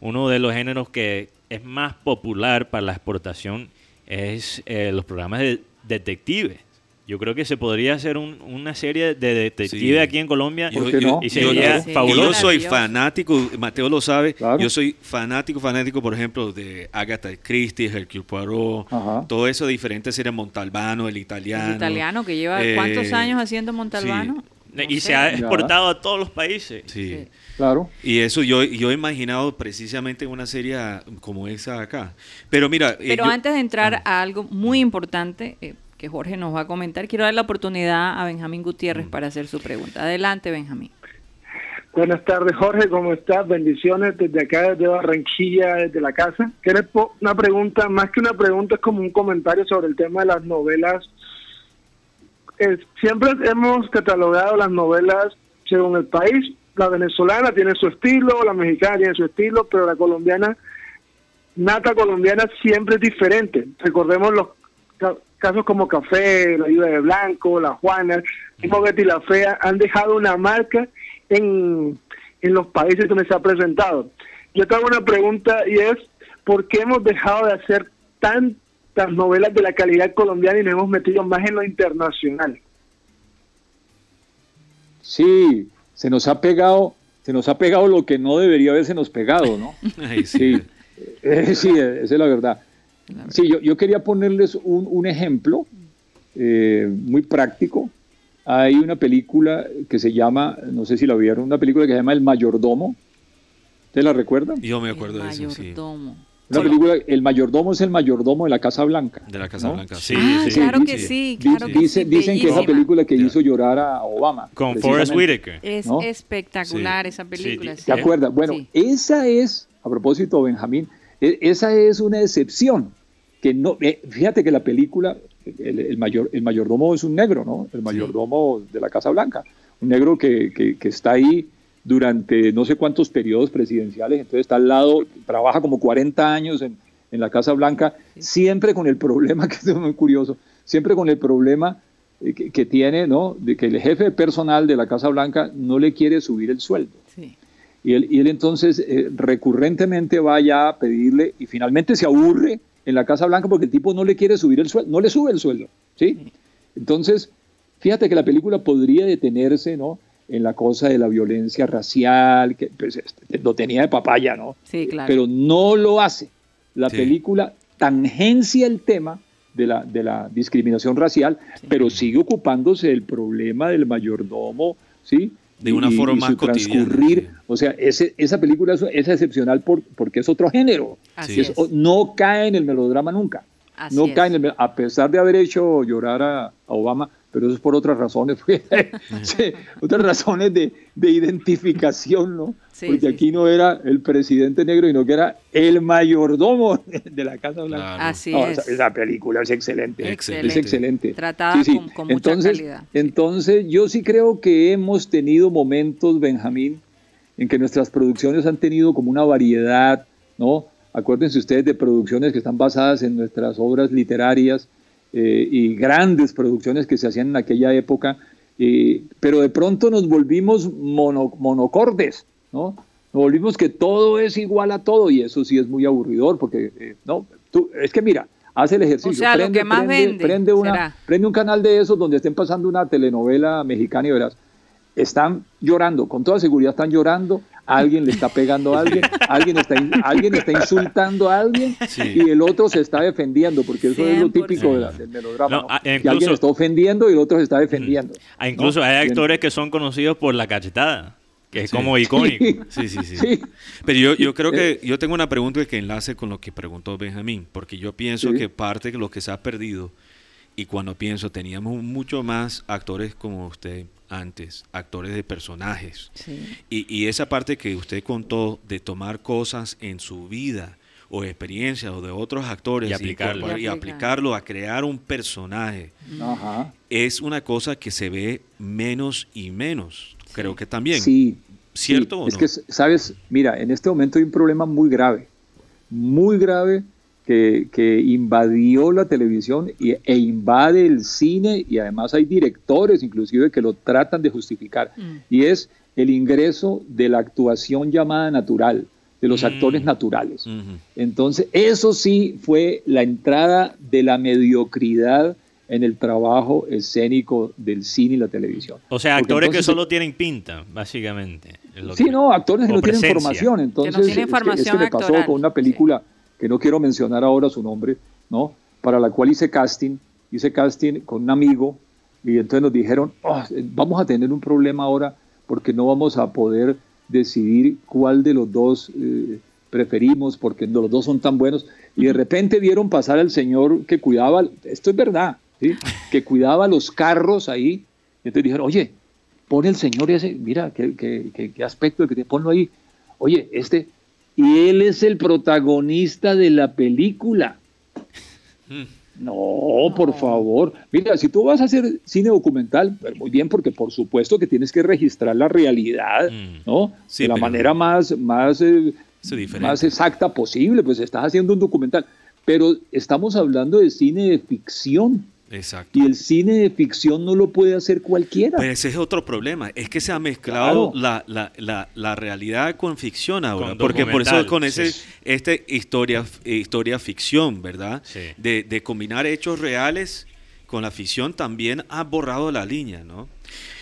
S4: uno de los géneros que es más popular para la exportación es eh, los programas de detectives. Yo creo que se podría hacer un- una serie de detectives
S3: Sí.
S4: aquí en Colombia
S8: ¿Por qué no?
S4: y
S3: yo-
S4: sería fabuloso.
S3: yo soy fanático, Mateo lo sabe,
S8: Claro.
S3: yo soy fanático, fanático, por ejemplo, de Agatha Christie, Hercule Poirot,
S8: Ajá.
S3: todo eso de diferentes series, Montalbano, el italiano.
S2: El italiano que lleva
S3: eh,
S2: cuántos años haciendo Montalbano. No
S4: y
S2: sé.
S4: se ha
S8: Ya.
S4: exportado a todos los países.
S3: Sí.
S8: Claro.
S3: Y eso yo, yo he imaginado precisamente una serie como esa acá. Pero mira... eh,
S2: Pero
S3: yo-
S2: antes de entrar
S3: Ah.
S2: a algo muy importante eh, que Jorge nos va a comentar, quiero dar la oportunidad a Benjamín
S3: Mm.
S2: Gutiérrez para hacer su pregunta. Adelante, Benjamín.
S5: Buenas tardes, Jorge, ¿cómo estás? Bendiciones desde acá, desde Barranquilla, desde la casa. ¿Quieres una pregunta? Más que una pregunta, es como un comentario sobre el tema de las novelas. Siempre hemos catalogado las novelas según el país. La venezolana tiene su estilo, la mexicana tiene su estilo, pero la colombiana, nata colombiana, siempre es diferente. Recordemos los ca- casos como Café, La Ayuda de Blanco, La Juana, mismo Betty la Fea, han dejado una marca en, en los países donde se ha presentado. Yo te hago una pregunta y es, ¿por qué hemos dejado de hacer tantas novelas de la calidad colombiana y nos hemos metido más en lo internacional?
S8: Sí, se nos ha pegado, se nos ha pegado lo que no debería haberse nos pegado, ¿no?
S3: Ay, sí.
S8: Sí, Eh, sí, esa es la verdad. Sí, yo, yo quería ponerles un, un ejemplo eh, muy práctico. Hay una película que se llama, no sé si la vieron, una película que se llama El Mayordomo, ¿Te la recuerdan?
S3: Yo me acuerdo
S2: El
S3: de eso, sí.
S8: Una película, el mayordomo es el mayordomo de la Casa Blanca.
S3: De la Casa
S8: ¿no?
S3: Blanca. Sí,
S2: ah,
S3: sí.
S2: claro que
S3: sí.
S2: claro que sí,
S8: dicen que es la película que hizo llorar a Obama.
S4: Con Forrest. Whitaker.
S2: Es
S8: ¿no?
S2: espectacular esa película.
S4: Sí,
S2: sí.
S8: ¿Te acuerdas? Bueno,
S2: Sí.
S8: esa es, a propósito, Benjamín, e- esa es una excepción. Que no, eh, fíjate que la película, el, el mayor, el mayordomo es un negro, ¿no? El mayordomo de la Casa Blanca. Un negro que, que- que está ahí durante no sé cuántos periodos presidenciales, entonces está al lado, trabaja como 40 años en, en la Casa Blanca, siempre con el problema, que es muy curioso, siempre con el problema eh, que, que tiene, ¿no? De que el jefe personal de la Casa Blanca no le quiere subir el sueldo.
S2: Sí.
S8: Y él, y él entonces eh, recurrentemente va ya a pedirle y finalmente se aburre en la Casa Blanca porque el tipo no le quiere subir el sueldo, no le sube el sueldo, ¿sí? Entonces, fíjate que la película podría detenerse, ¿no? En la cosa de la violencia racial, que pues, este, lo tenía de papaya, ¿no?
S2: Sí, claro.
S8: Pero no lo hace. La
S3: Sí.
S8: película tangencia el tema de la, de la discriminación racial, pero sigue ocupándose del problema del mayordomo, ¿sí?
S3: De una
S8: Y-
S3: forma
S8: y
S3: más
S8: su
S3: cotidiana,
S8: transcurrir.
S3: sí.
S8: O sea, ese, esa película es, es excepcional por, porque es otro género.
S2: Así
S8: Es- no cae en el melodrama nunca.
S2: Así
S8: no
S2: es.
S8: cae en el mel- a pesar de haber hecho llorar a, a Obama, pero eso es por otras razones, sí, otras razones de, de identificación, ¿no?
S2: Sí,
S8: Porque
S2: sí,
S8: aquí no era el presidente negro, sino que era el mayordomo de la Casa Blanca.
S3: Claro.
S2: Así
S8: No,
S2: es.
S8: esa, esa película es excelente.
S2: Excelente.
S8: Es excelente.
S2: Tratada con- con mucha
S8: entonces,
S2: calidad.
S8: Entonces, yo sí creo que hemos tenido momentos, Benjamín, en que nuestras producciones han tenido como una variedad, ¿no? Acuérdense ustedes de producciones que están basadas en nuestras obras literarias eh, y grandes producciones que se hacían en aquella época, eh, pero de pronto nos volvimos mono- monocordes, ¿no? Nos volvimos que todo es igual a todo y eso sí es muy aburridor porque, eh, no, tú, es que mira, haz el ejercicio.
S2: O sea, lo que más vende,
S8: prende, una, prende un canal de esos donde estén pasando una telenovela mexicana y verás, están llorando, con toda seguridad están llorando, alguien le está pegando a alguien, alguien está, in- alguien está insultando a alguien
S3: Sí.
S8: y el otro se está defendiendo, porque eso es lo
S2: 100%.
S8: típico de la- del melodrama,
S4: No,
S8: ¿no? que
S4: incluso-
S8: alguien está ofendiendo y el otro se está defendiendo.
S4: Ah, incluso
S8: ¿no?
S4: hay actores que son conocidos por la cachetada, que es
S3: Sí.
S4: como icónico.
S3: Sí, sí, sí.
S8: Sí.
S3: Pero yo, yo creo que yo tengo una pregunta que enlace con lo que preguntó Benjamín, porque yo pienso
S8: Sí.
S3: que parte de lo que se ha perdido, y cuando pienso, teníamos mucho más actores como usted antes, actores de personajes.
S2: Sí.
S3: Y, y esa parte que usted contó de tomar cosas en su vida o experiencias o de otros actores
S4: Y aplicarlo.
S3: y
S2: Y aplicar.
S3: aplicarlo a crear un personaje
S8: Ajá.
S3: es una cosa que se ve menos y menos. Creo que también.
S8: Sí.
S3: ¿Cierto
S8: sí.
S3: o
S8: Es
S3: no?
S8: que, sabes, mira, en este momento hay un problema muy grave, muy grave que, que invadió la televisión y, e invade el cine y además hay directores inclusive que lo tratan de justificar.
S2: Mm.
S8: Y es el ingreso de la actuación llamada natural, de los
S3: Mm.
S8: actores naturales.
S3: Ujú.
S8: Entonces, eso sí fue la entrada de la mediocridad en el trabajo escénico del cine y la televisión.
S4: O sea,
S8: Porque
S4: actores que
S8: entonces-
S4: solo tienen pinta, básicamente.
S8: Sí,
S4: que-
S8: no, actores que no tienen formación. Entonces,
S2: tienen
S8: es que- es que,
S2: formación
S8: me pasó
S2: actoral,
S8: con una película que no quiero mencionar ahora su nombre, ¿no? Para la cual hice casting, hice casting con un amigo y entonces nos dijeron, "Oh, vamos a tener un problema ahora porque no vamos a poder decidir cuál de los dos eh, preferimos porque los dos son tan buenos. Y de repente vieron pasar al señor que cuidaba, esto es verdad, ¿sí? que cuidaba los carros ahí. Y entonces dijeron, oye, pon el señor ese, mira, qué, qué- qué- qué aspecto que te ponlo ahí. Oye, este, y él es el protagonista de la película. No, por favor. Mira, si tú vas a hacer cine documental, pues muy bien, porque por supuesto que tienes que registrar la realidad,
S4: Mm.
S8: ¿no?
S3: Sí,
S8: de la manera más, más, eh, más exacta posible, pues estás haciendo un documental. Pero estamos hablando de cine de ficción.
S3: Exacto.
S8: Y el cine de ficción no lo puede hacer cualquiera.
S3: Pero ese es otro problema, es que se ha mezclado
S8: Claro.
S3: la, la, la, la realidad con ficción ahora,
S4: Con
S3: porque por eso con ese
S4: sí.
S3: este historia historia ficción, ¿verdad?
S4: Sí.
S3: De, de combinar hechos reales con la ficción también ha borrado la línea, ¿no?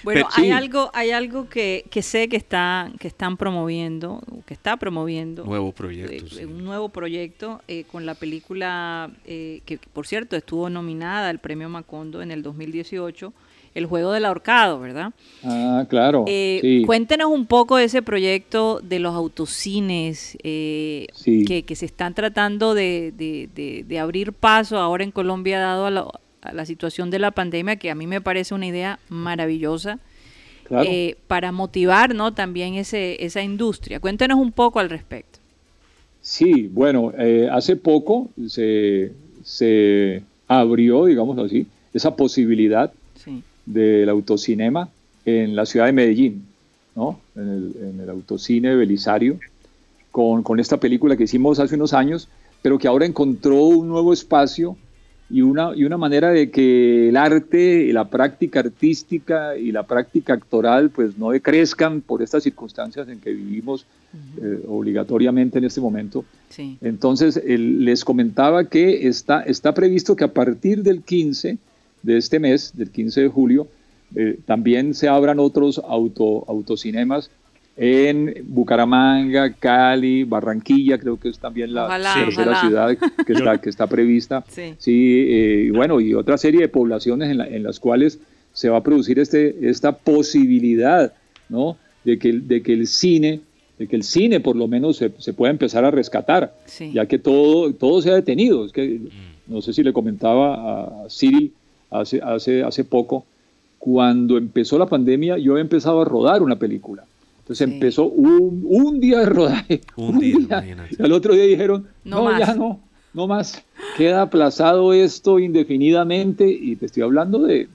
S2: Bueno,
S3: Pero-
S2: hay
S8: sí.
S2: algo, hay algo que, que sé que está, que están promoviendo, que está promoviendo
S3: Nuevos proyectos.
S2: eh,
S3: sí.
S2: un nuevo proyecto eh, con la película eh, que por cierto estuvo nominada al premio Macondo en el 2018 el juego del ahorcado, ¿verdad?
S8: Ah, claro.
S2: Eh, cuéntenos un poco de ese proyecto de los autocines eh, que, se están tratando de, abrir paso ahora en Colombia, dado a la, situación de la pandemia, que a mí me parece una idea maravillosa. Eh, para motivar ¿no? también ese, esa industria. Cuéntenos un poco al respecto.
S8: Sí, bueno, hace poco se, se abrió, digamos así, esa posibilidad del autocinema en la ciudad de Medellín, ¿no? en, el, autocine Belisario, con, con, esta película que hicimos hace unos años, pero que ahora encontró un nuevo espacio y una, y una manera de que el arte y la práctica artística y la práctica actoral pues no decrezcan por estas circunstancias en que vivimos eh, obligatoriamente en este momento. Entonces, les comentaba que está, está previsto que a partir del 15 de este mes, del 15 de julio, eh, también se abran otros auto, autocinemas en Bucaramanga, Cali, Barranquilla, creo que es también la tercera ciudad que está, que está prevista. Sí, eh, y bueno, y otra serie de poblaciones en, las cuales se va a producir este, esta posibilidad, ¿no? De que, de que el cine, de que el cine por lo menos se, se pueda empezar a rescatar, ya que todo, todo se ha detenido. Es que, mm. no sé si le comentaba a Cyril hace, hace, hace poco, cuando empezó la pandemia, yo he empezado a rodar una película. Entonces empezó un, un, día de rodaje. Un, día. Y al otro día dijeron, no, ya no, no más. Queda aplazado esto indefinidamente. Y te estoy hablando de,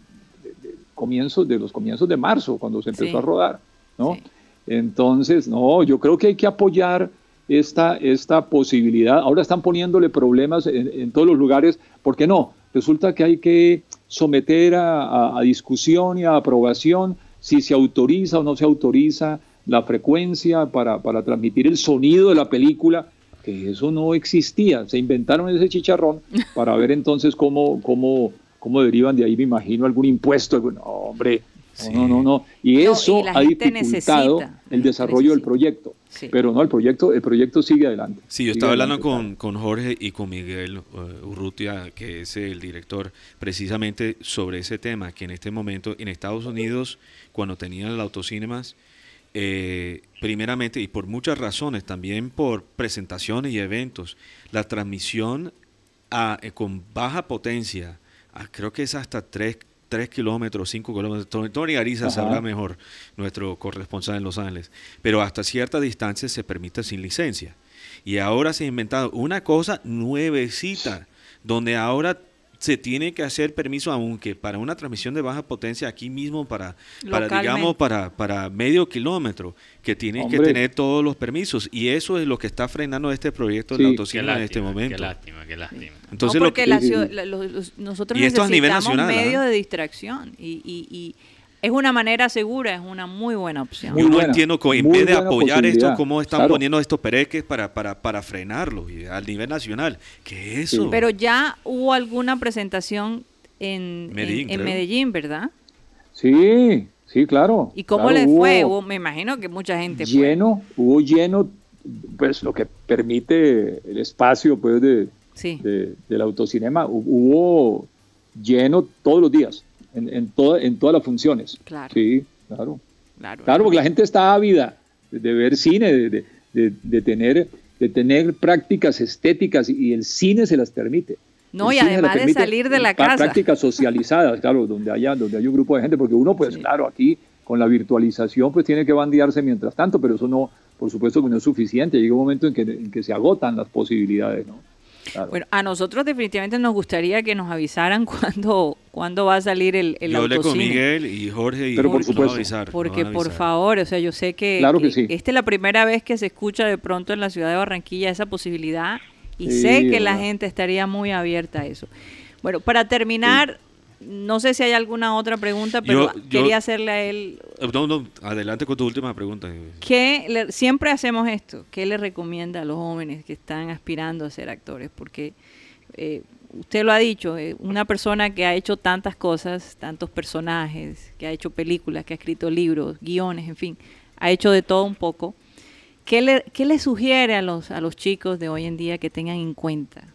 S8: comienzos, de los comienzos de marzo, cuando se empezó a rodar. ¿no? Entonces, no, yo creo que hay que apoyar esta, esta posibilidad. Ahora están poniéndole problemas en, en todos los lugares. ¿Por qué no? Resulta que hay que someter a, discusión y a aprobación si se autoriza o no se autoriza la frecuencia para, transmitir el sonido de la película, que eso no existía. Se inventaron ese chicharrón para ver entonces cómo, cómo, cómo derivan de ahí, me imagino, algún impuesto. No, hombre, no, no, no. Y eso ha dificultado el desarrollo del proyecto. Pero no, el proyecto, el proyecto sigue adelante.
S3: Sí, yo estaba hablando con, con, Jorge y con Miguel uh, Urrutia, que es el director, precisamente sobre ese tema, que en este momento en Estados Unidos, cuando tenían el autocinemas, eh, primeramente y por muchas razones, también por presentaciones y eventos, la transmisión a, eh, con baja potencia, creo que es hasta 3 3 kilómetros, 5 kilómetros. Tony Ariza sabrá mejor, nuestro corresponsal en Los Ángeles. Pero hasta cierta distancia se permite sin licencia. Y ahora se ha inventado una cosa nuevecita, donde ahora se tiene que hacer permiso, aunque para una transmisión de baja potencia aquí mismo, para, para digamos, para, para medio kilómetro, que tiene que tener todos los permisos. Y eso es lo que está frenando este proyecto de la autocina en este momento. Qué
S2: lástima, qué lástima. Entonces, lo que, nosotros necesitamos medios de distracción y, y es una manera segura, es una muy buena opción.
S3: Yo no entiendo, en vez de apoyar esto, cómo están poniendo estos pereques para, para, para frenarlo y al nivel nacional. ¿Qué es eso?
S2: Pero ya hubo alguna presentación en Medellín, en, Medellín ¿verdad?
S8: Sí, sí, claro.
S2: ¿Y cómo le fue? me imagino que mucha gente
S8: Lleno, hubo lleno, pues lo que permite el espacio pues de, del autocinema, hubo lleno todos los días en, en, en todas las funciones. Claro. Sí, claro. Claro, porque la gente está ávida de, ver cine, de, de, de, tener, de tener prácticas estéticas y el cine se las permite.
S2: No, y además de salir de la casa.
S8: Prácticas socializadas, claro, donde haya, donde hay un grupo de gente, porque uno, pues claro, aquí con la virtualización, pues tiene que bandearse mientras tanto, pero eso no, por supuesto que no es suficiente. Llega un momento en que, en que se agotan las posibilidades, ¿no?
S2: Bueno, a nosotros definitivamente nos gustaría que nos avisaran cuándo, cuándo va a salir el, el
S3: Yo hablé con Miguel y Jorge y
S8: Pero por supuesto.
S2: Avisar, porque por favor, o sea, yo sé que,
S8: que,
S2: esta es la primera vez que se escucha de pronto en la ciudad de Barranquilla esa posibilidad y sé que la gente estaría muy abierta a eso. Bueno, para terminar, no sé si hay alguna otra pregunta, pero quería hacerle a él.
S3: No, no, adelante con tu última pregunta.
S2: ¿Qué siempre hacemos esto. ¿Qué le recomienda a los jóvenes que están aspirando a ser actores? Porque eh, usted lo ha dicho, eh, una persona que ha hecho tantas cosas, tantos personajes, que ha hecho películas, que ha escrito libros, guiones, en fin, ha hecho de todo un poco. ¿Qué le, qué le sugiere a los, a los chicos de hoy en día que tengan en cuenta?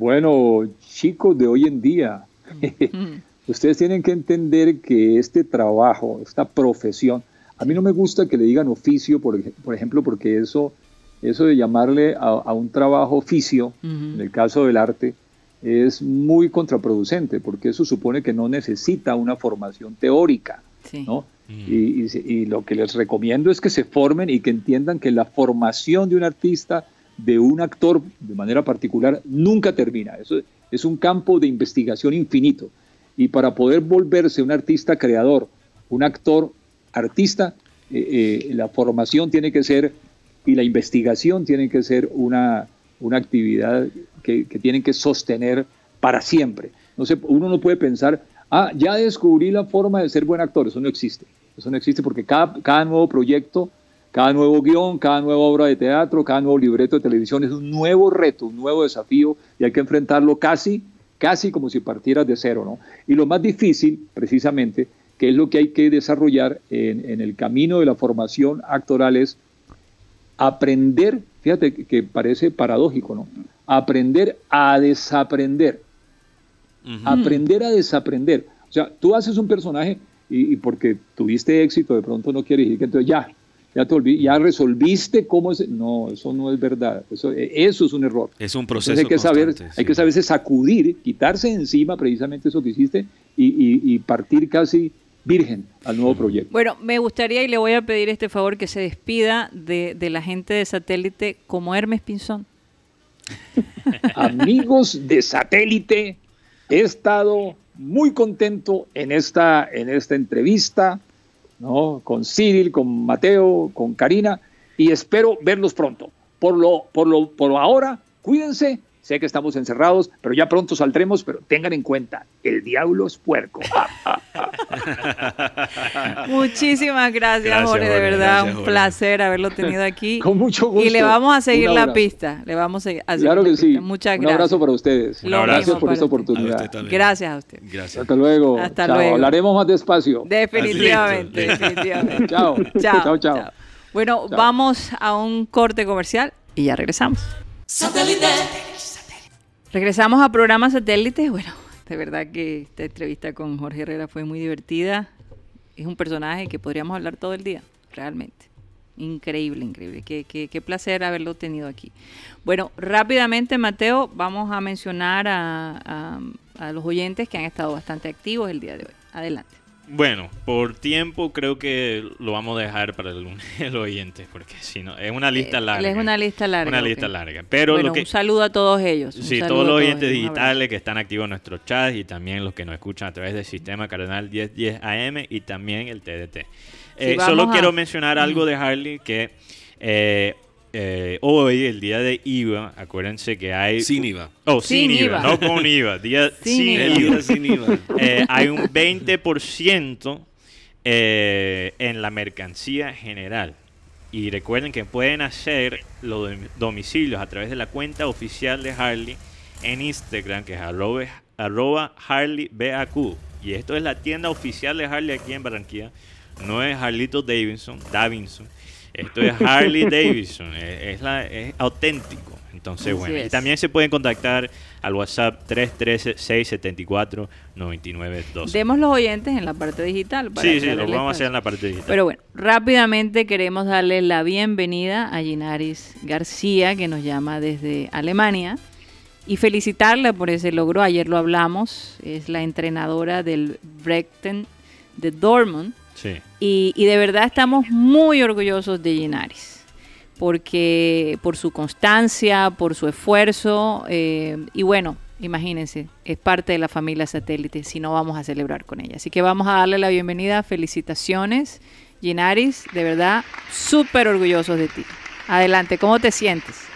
S8: Bueno, chicos de hoy en día, ustedes tienen que entender que este trabajo, esta profesión, a mí no me gusta que le digan oficio, por, ejemplo, porque eso, eso de llamarle a, un trabajo oficio, en el caso del arte, es muy contraproducente, porque eso supone que no necesita una formación teórica, ¿no? Mm. Y, lo que les recomiendo es que se formen y que entiendan que la formación de un artista, de un actor de manera particular, nunca termina. Eso es un campo de investigación infinito. Y para poder volverse un artista creador, un actor artista, eh, eh, la formación tiene que ser y la investigación tiene que ser una, una actividad que, que tienen que sostener para siempre. No sé, uno no puede pensar, ah, ya descubrí la forma de ser buen actor, eso no existe. Eso no existe porque cada, cada nuevo proyecto, cada nuevo guion, cada nueva obra de teatro, cada nuevo libreto de televisión es un nuevo reto, un nuevo desafío y hay que enfrentarlo casi, casi como si partieras de cero, ¿no? Y lo más difícil, precisamente, que es lo que hay que desarrollar en, el camino de la formación actoral es aprender, fíjate que parece paradójico, ¿no? Aprender a desaprender. Aprender a desaprender. O sea, tú haces un personaje y, porque tuviste éxito, de pronto no quiere decir que entonces ya, ya, te ya resolviste cómo es. No, eso no es verdad. Eso, eso es un error.
S3: Es un proceso.
S8: hay que saber, hay que saberse sacudir, quitarse encima precisamente eso que hiciste y, y partir casi virgen al nuevo proyecto.
S2: Bueno, me gustaría y le voy a pedir este favor que se despida de, de la gente de satélite como Hermes Pinzón.
S8: Amigos de satélite, he estado muy contento en esta, en esta entrevista, ¿no? con Cyril, con Mateo, con Karina, y espero verlos pronto. Por lo, por lo, por ahora, cuídense Sé que estamos encerrados, pero ya pronto saldremos, pero tengan en cuenta, el diablo es puerco.
S2: Muchísimas gracias, Jorge, de verdad, un placer haberlo tenido aquí.
S8: Con mucho gusto.
S2: Y le vamos a seguir la pista, le vamos a seguir.
S8: Claro que sí.
S2: Muchas
S8: gracias. Un abrazo para ustedes. gracias por esta oportunidad.
S2: gracias a usted.
S8: Gracias. Hasta luego.
S2: Hasta luego.
S8: Hablaremos más despacio.
S2: Definitivamente, definitivamente.
S8: chao. Chao, chao.
S2: Bueno, vamos a un corte comercial y ya regresamos. Satélite. Regresamos a programa satélite. Bueno, de verdad que esta entrevista con Jorge Herrera fue muy divertida. Es un personaje que podríamos hablar todo el día, realmente. Increíble, increíble. Qué, qué, qué placer haberlo tenido aquí. Bueno, rápidamente, Mateo, vamos a mencionar a, a los oyentes que han estado bastante activos el día de hoy. Adelante.
S4: Bueno, por tiempo creo que lo vamos a dejar para el el oyente, porque si no, es una lista eh, larga.
S2: Es una lista larga.
S4: Una lista larga. Pero
S2: bueno, un saludo a todos ellos.
S4: Sí, todos los oyentes digitales que están activos en nuestro chat y también los que nos escuchan a través del sistema Cardenal 1010 AM y también el TDT. Eh, solo quiero mencionar algo de Harley que eh, eh, hoy, el día de IVA, acuérdense que hay...
S3: Sin IVA.
S4: Oh, sin, IVA, no con IVA. Día sin, IVA. sin IVA. Eh, hay un 20% eh, en la mercancía general. Y recuerden que pueden hacer los domicilios a través de la cuenta oficial de Harley en Instagram, que es arroba, arroba HarleyBAQ. Y esto es la tienda oficial de Harley aquí en Barranquilla. No es Harlito Davidson, Davidson esto es Harley Davidson, es, la, es auténtico. Entonces, bueno, y también se pueden contactar al WhatsApp 313-674-9912.
S2: Demos los oyentes en la parte digital.
S4: sí, sí, lo vamos a hacer en la parte digital.
S2: Pero bueno, rápidamente queremos darle la bienvenida a Ginaris García, que nos llama desde Alemania, y felicitarla por ese logro. Ayer lo hablamos, es la entrenadora del Brechten de Dortmund y, de verdad estamos muy orgullosos de Ginaris, porque por su constancia, por su esfuerzo, eh, y bueno, imagínense, es parte de la familia satélite, si no vamos a celebrar con ella. Así que vamos a darle la bienvenida, felicitaciones, Ginaris, de verdad, súper orgullosos de ti. Adelante, ¿cómo te sientes?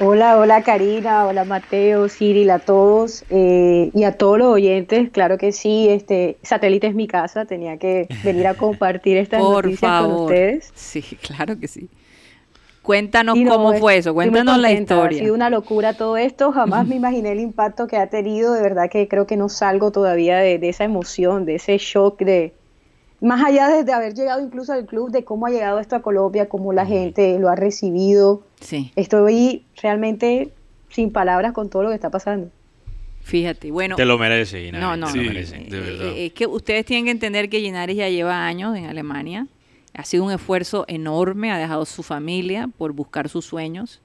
S9: Hola, hola Karina, hola Mateo, Cyril, a todos eh, y a todos los oyentes. Claro que sí, este satélite es mi casa, tenía que venir a compartir estas noticias con ustedes.
S2: Sí, claro que sí. Cuéntanos cómo fue eso, cuéntanos la historia.
S9: Ha sido una locura todo esto, jamás me imaginé el impacto que ha tenido, de verdad que creo que no salgo todavía de esa emoción, de ese shock de, más allá de, haber llegado incluso al club, de cómo ha llegado esto a Colombia, cómo la gente lo ha recibido. Sí. Estoy realmente sin palabras con todo lo que está pasando.
S2: Fíjate, bueno.
S4: Te lo merece, Ginaris.
S2: No, no,
S4: te lo
S2: no.
S4: merece.
S2: Eh,
S3: de verdad.
S2: eh, Es que ustedes tienen que entender que Ginaris ya lleva años en Alemania. Ha sido un esfuerzo enorme, ha dejado su familia por buscar sus sueños.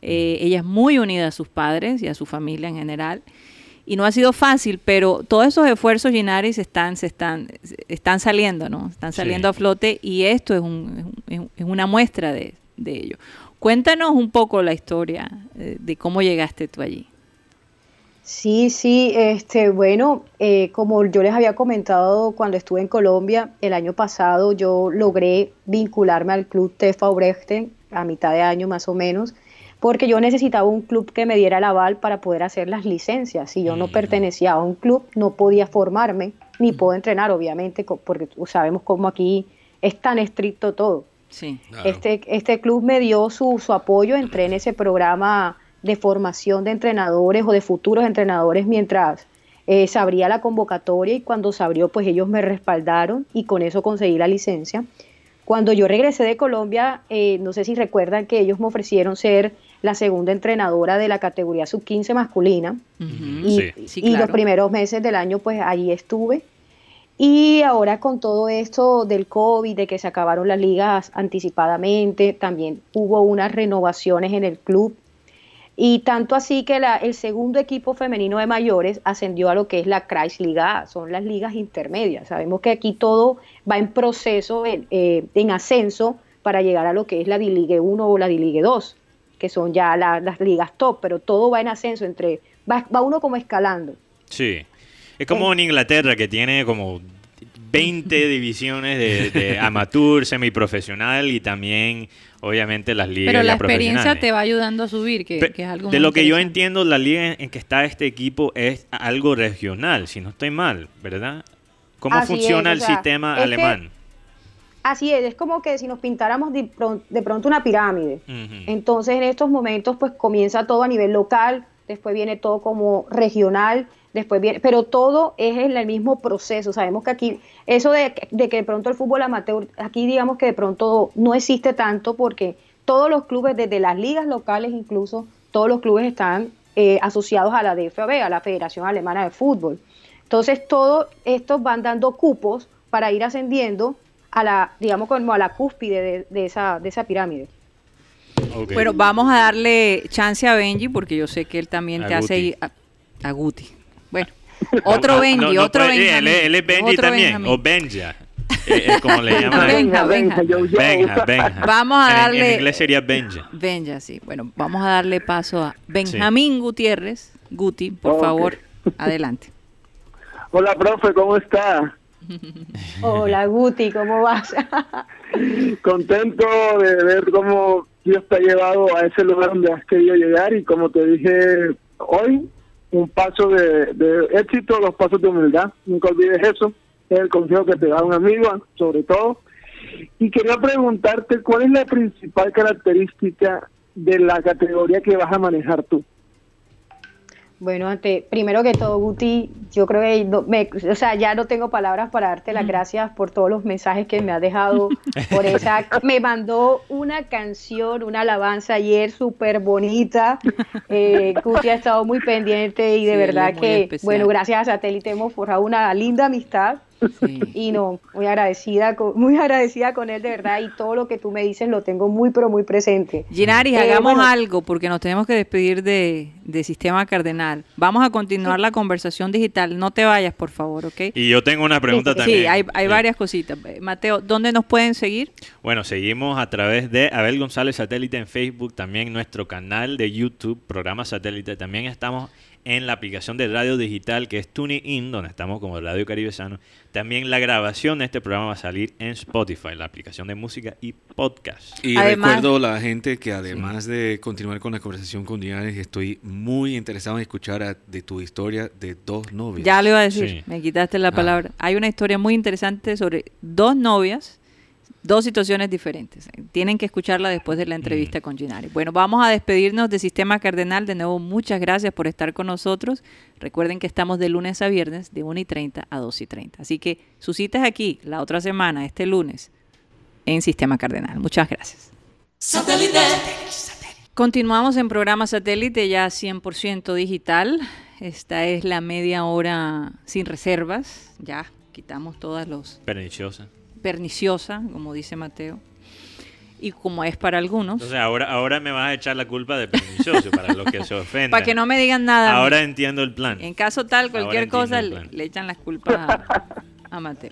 S2: Eh, ella es muy unida a sus padres y a su familia en general. Y no ha sido fácil, pero todos esos esfuerzos Ginaris están, se están, están saliendo, ¿no? Están saliendo
S4: Sí.
S2: a flote y esto es, un- es un- es una muestra de, de ello. Cuéntanos un poco la historia eh, de cómo llegaste tú allí.
S9: Sí, sí, este, bueno, eh, como yo les había comentado cuando estuve en Colombia el año pasado, yo logré vincularme al club Tefa Ubrechten a mitad de año más o menos, porque yo necesitaba un club que me diera el aval para poder hacer las licencias. Si yo no pertenecía a un club, no podía formarme, ni puedo entrenar, obviamente, porque sabemos cómo aquí es tan estricto todo.
S2: Sí.
S3: Claro.
S9: Este, este club me dio su, su apoyo, entré en ese programa de formación de entrenadores o de futuros entrenadores mientras eh, se abría la convocatoria y cuando se abrió pues ellos me respaldaron y con eso conseguí la licencia. Cuando yo regresé de Colombia, eh, no sé si recuerdan que ellos me ofrecieron ser la segunda entrenadora de la categoría sub-15 masculina y,
S4: Sí.
S2: Sí,
S9: y
S2: claro.
S9: los primeros meses del año pues allí estuve. Y ahora con todo esto del COVID, de que se acabaron las ligas anticipadamente, también hubo unas renovaciones en el club. Y tanto así que la- el segundo equipo femenino de mayores ascendió a lo que es la Kreisliga, A, son las ligas intermedias. Sabemos que aquí todo va en proceso, en, eh, en ascenso, para llegar a lo que es la D-Ligue 1 o la D-Ligue 2, que son ya la- las ligas top, pero todo va en ascenso, entre va, va uno como escalando.
S4: Sí. Es como en Inglaterra que tiene como 20 divisiones de, de amateur, semiprofesional y también, obviamente, las ligas
S2: Pero la experiencia te va ayudando a subir, que,
S4: Pe-
S2: que es algo
S4: de lo que yo entiendo, la liga en que está este equipo es algo regional, si no estoy mal, ¿verdad? ¿Cómo
S9: Así
S4: funciona
S9: es,
S4: el
S9: o sea,
S4: sistema alemán?
S9: Así es, es como que si nos pintáramos de, pron- de pronto una pirámide. Entonces en estos momentos pues comienza todo a nivel local, después viene todo como regional, después viene, pero todo es en el mismo proceso. Sabemos que aquí, eso de, de que de pronto el fútbol amateur, aquí digamos que de pronto no existe tanto porque todos los clubes, desde las ligas locales incluso, todos los clubes están eh, asociados a la DFB, a la Federación Alemana de Fútbol. Entonces todos estos van dando cupos para ir ascendiendo a la, digamos como a la cúspide de, de esa, de esa pirámide.
S2: Bueno, vamos a darle chance a Benji porque yo sé que él también
S4: A
S2: te hace
S4: Guti.
S2: a, a Guti. Bueno, otro Benji,
S4: no, no
S2: otro Benjamín.
S4: Él, él es Benji
S2: otro
S4: también, o Benja, eh, como le llaman.
S2: Benja, Benja.
S4: Benja, Benja.
S2: Vamos a
S4: En- En,
S2: darle-
S4: inglés sería Benja.
S2: Benja, sí. Bueno, vamos a darle paso a Benjamín Gutiérrez. Guti, por favor, adelante.
S5: Hola, profe, ¿cómo está?
S9: Hola Guti, ¿cómo vas?
S5: Contento de ver cómo Dios te ha llevado a ese lugar donde has querido llegar y como te dije hoy, un paso de, de éxito, dos pasos de humildad. Nunca olvides eso. Es el consejo que te da un amigo, sobre todo. Y quería preguntarte, ¿cuál es la principal característica de la categoría que vas a manejar tú?
S9: Bueno, ante, primero que todo, Guti, yo creo que no- me- o sea, ya no tengo palabras para darte las gracias por todos los mensajes que me has dejado, por esa, me mandó una canción, una alabanza ayer súper bonita, eh, Guti ha estado muy pendiente y de
S2: Sí,
S9: verdad que,
S2: especial.
S9: bueno, gracias a Satélite hemos forjado una linda amistad
S2: Sí.
S9: y no, muy agradecida, con, muy agradecida con él de verdad y todo lo que tú me dices lo tengo muy, pero muy presente.
S2: Ginaris,
S9: Eh,
S2: hagamos
S9: bueno.
S2: algo porque nos tenemos que despedir de, de Sistema Cardenal. Vamos a continuar la conversación digital. No te vayas, por favor, ¿ok?
S4: Y yo tengo una pregunta
S2: sí,
S4: también.
S2: hay, hay
S4: Sí.
S2: varias cositas. Eh, Mateo, ¿dónde nos pueden seguir?
S4: Bueno, seguimos a través de Abel González Satélite en Facebook, también nuestro canal de YouTube, programa Satélite. También estamos en la aplicación de radio digital que es TuneIn, donde estamos como Radio Caribe Sano. También la grabación de este programa va a salir en Spotify, la aplicación de música y podcast.
S3: Y
S2: Además-
S3: recuerdo a la gente que además de continuar con la conversación con Dianes, estoy muy interesado en escuchar a- de tu historia de dos novias.
S2: Ya lo iba a decir,
S4: Sí.
S2: me quitaste la
S3: Ah.
S2: palabra. Hay una historia muy interesante sobre dos novias, dos situaciones diferentes. Tienen que escucharla después de la entrevista con Ginari. Bueno, vamos a despedirnos de Sistema Cardenal. De nuevo, muchas gracias por estar con nosotros. Recuerden que estamos de lunes a viernes, de 1 y 30 a 2 y 30. Así que su cita es aquí, la otra semana, este lunes, en Sistema Cardenal. Muchas gracias. Continuamos en programa satélite ya 100% digital. Esta es la media hora sin reservas. Ya quitamos todas los...
S4: Perniciosa.
S2: Perniciosa, como dice Mateo. Y como es para algunos.
S4: Ahora, ahora me vas a echar la culpa de pernicioso para los que se ofenden.
S2: Para que no me digan nada.
S4: Ahora entiendo el plan.
S2: En caso tal, cualquier cosa le, echan las culpas a, Mateo.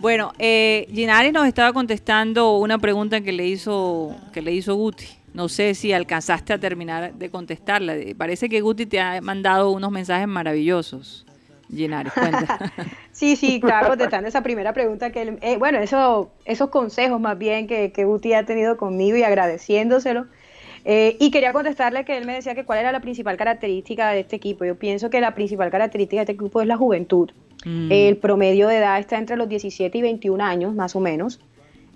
S2: Bueno, eh, Ginari nos estaba contestando una pregunta que le hizo que le hizo Guti. No sé si alcanzaste a terminar de contestarla. Parece que Guti te ha mandado unos mensajes maravillosos. Ginari, cuenta.
S9: sí, sí, claro, contestando esa primera pregunta que eh, bueno, eso, esos consejos más bien que, que Guti ha tenido conmigo y agradeciéndoselo. Eh, y quería contestarle que él me decía que cuál era la principal característica de este equipo. Yo pienso que la principal característica de este equipo es la juventud. Mm. El promedio de edad está entre los 17 y 21 años, más o menos.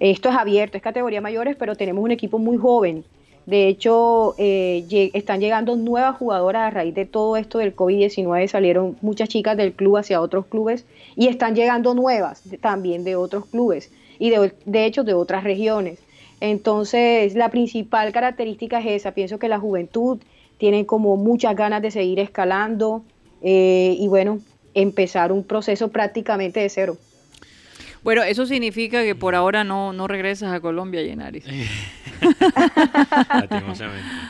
S9: Esto es abierto, es categoría mayores, pero tenemos un equipo muy joven. De hecho, eh, están llegando nuevas jugadoras a raíz de todo esto del COVID-19. Salieron muchas chicas del club hacia otros clubes y están llegando nuevas también de otros clubes y de, de hecho de otras regiones. Entonces, la principal característica es esa. Pienso que la juventud tiene como muchas ganas de seguir escalando eh, y bueno, empezar un proceso prácticamente de cero.
S2: Bueno, eso significa que por ahora no, no regresas a Colombia, Yenaris.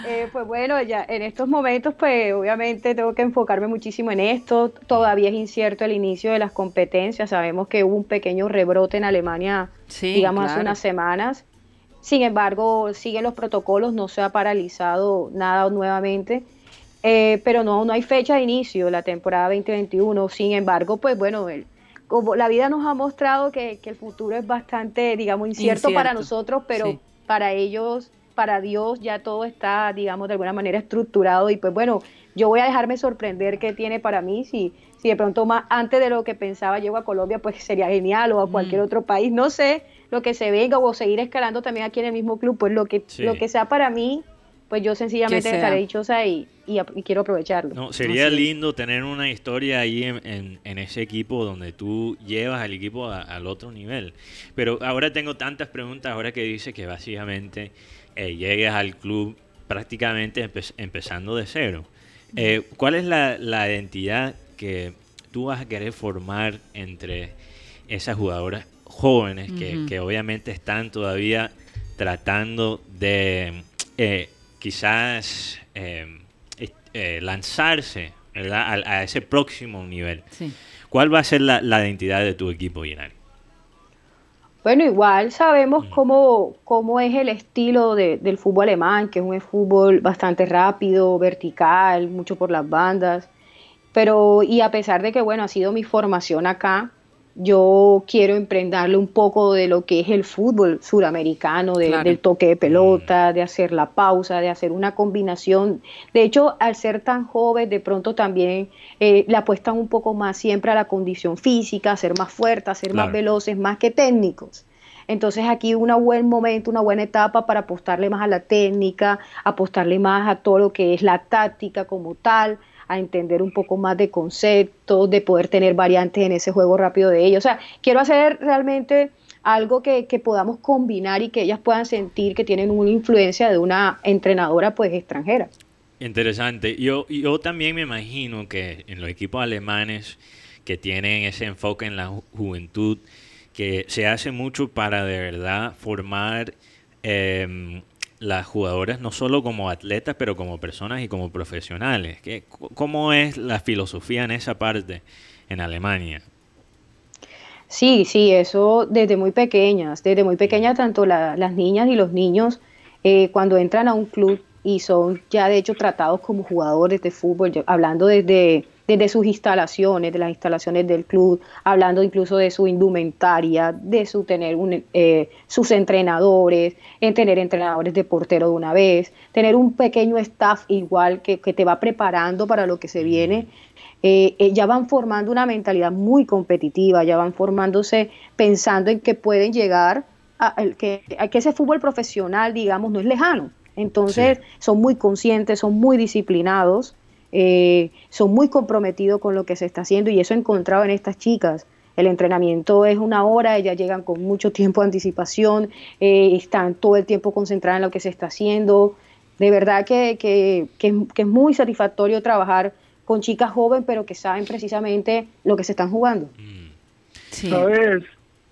S9: eh, pues bueno, ya en estos momentos, pues obviamente tengo que enfocarme muchísimo en esto. Todavía es incierto el inicio de las competencias. Sabemos que hubo un pequeño rebrote en Alemania, digamos, hace unas semanas. Sin embargo, siguen los protocolos, no se ha paralizado nada nuevamente. Eh, pero no, no hay fecha de inicio la temporada 2021. Sin embargo, pues bueno, el, como la vida nos ha mostrado que, el futuro es bastante, digamos, incierto, para nosotros, pero para ellos, para Dios, ya todo está, digamos, de alguna manera estructurado. Y pues bueno, yo voy a dejarme sorprender qué tiene para mí, si, si de pronto más antes de lo que pensaba llego a Colombia, pues sería genial o a cualquier mm. otro país, no sé, lo que se venga o seguir escalando también aquí en el mismo club, pues lo que, lo que sea para mí, pues yo sencillamente estaré dichosa y, y, quiero aprovecharlo.
S4: No, sería lindo tener una historia ahí en, en, ese equipo donde tú llevas al equipo al otro nivel. Pero ahora tengo tantas preguntas, ahora que dice que básicamente eh, llegues al club prácticamente empezando de cero. Eh, ¿Cuál es la, la identidad que tú vas a querer formar entre esas jugadoras jóvenes que, que obviamente están todavía tratando de eh, quizás eh, eh, lanzarse A, ese próximo nivel. ¿Cuál va a ser la, identidad de tu equipo, Yenari?
S9: Bueno, igual sabemos mm. cómo, cómo es el estilo del fútbol alemán, que es un fútbol bastante rápido, vertical, mucho por las bandas. Pero, y a pesar de que, bueno, ha sido mi formación acá, yo quiero emprenderle un poco de lo que es el fútbol suramericano, del toque de pelota, mm. de hacer la pausa, de hacer una combinación. De hecho, al ser tan joven, de pronto también eh, le apuestan un poco más siempre a la condición física, a ser más fuertes, a ser más veloces, más que técnicos. Entonces aquí un buen momento, una buena etapa para apostarle más a la técnica, apostarle más a todo lo que es la táctica como tal, a entender un poco más de conceptos, de poder tener variantes en ese juego rápido de ellos. O sea, quiero hacer realmente algo que, podamos combinar y que ellas puedan sentir que tienen una influencia de una entrenadora pues extranjera.
S4: Interesante. Yo, yo también me imagino que en los equipos alemanes que tienen ese enfoque en la juventud, que se hace mucho para de verdad formar eh, las jugadoras no solo como atletas, pero como personas y como profesionales. ¿Qué, ¿Cómo es la filosofía en esa parte en Alemania?
S9: Sí, sí, eso desde muy pequeñas, desde muy pequeñas tanto las niñas y los niños eh, cuando entran a un club y son ya de hecho tratados como jugadores de fútbol, hablando desde desde sus instalaciones, de las instalaciones del club, hablando incluso de su indumentaria, de su tener un, eh, sus entrenadores, en tener entrenadores de portero de una vez, tener un pequeño staff igual que, te va preparando para lo que se viene. Eh, eh, ya van formando una mentalidad muy competitiva, ya van formándose pensando en que pueden llegar a, que, que ese fútbol profesional, digamos, no es lejano. Entonces son muy conscientes, son muy disciplinados eh, son muy comprometidos con lo que se está haciendo y eso he encontrado en estas chicas. El entrenamiento es una hora, ellas llegan con mucho tiempo de anticipación, eh, están todo el tiempo concentradas en lo que se está haciendo. De verdad que, que, es muy satisfactorio trabajar con chicas jóvenes, pero que saben precisamente lo que se están jugando.
S5: ¿Sabes?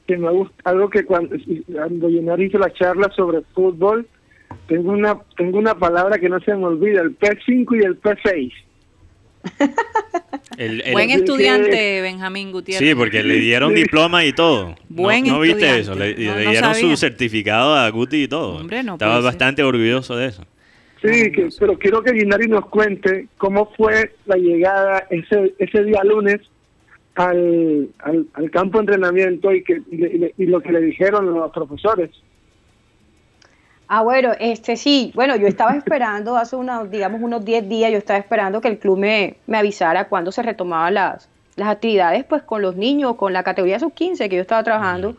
S5: Que me gusta, algo que cuando, cuando Llenar hizo la charla sobre fútbol, tengo una, tengo una palabra que no se me olvida, el P5 y el P6.
S4: El- el-
S2: Buen estudiante, Benjamín Gutiérrez.
S4: Sí, porque le dieron diploma y todo.
S2: Buen
S4: ¿No, no viste eso? Le,
S2: No,
S4: le
S2: no
S4: dieron su certificado a Guti y todo.
S2: Hombre, no
S4: Estaba
S2: ser.
S4: bastante orgulloso de eso.
S5: Sí, que- pero quiero que Guinari nos cuente cómo fue la llegada ese ese día lunes al, al, al campo de entrenamiento y, que, y, le- y lo que le dijeron los profesores.
S9: Ah, bueno, este sí, bueno, yo estaba esperando hace unos, digamos, unos 10 días, yo estaba esperando que el club me, me avisara cuándo se retomaban las, las actividades, pues con los niños, con la categoría sub-15 que yo estaba trabajando,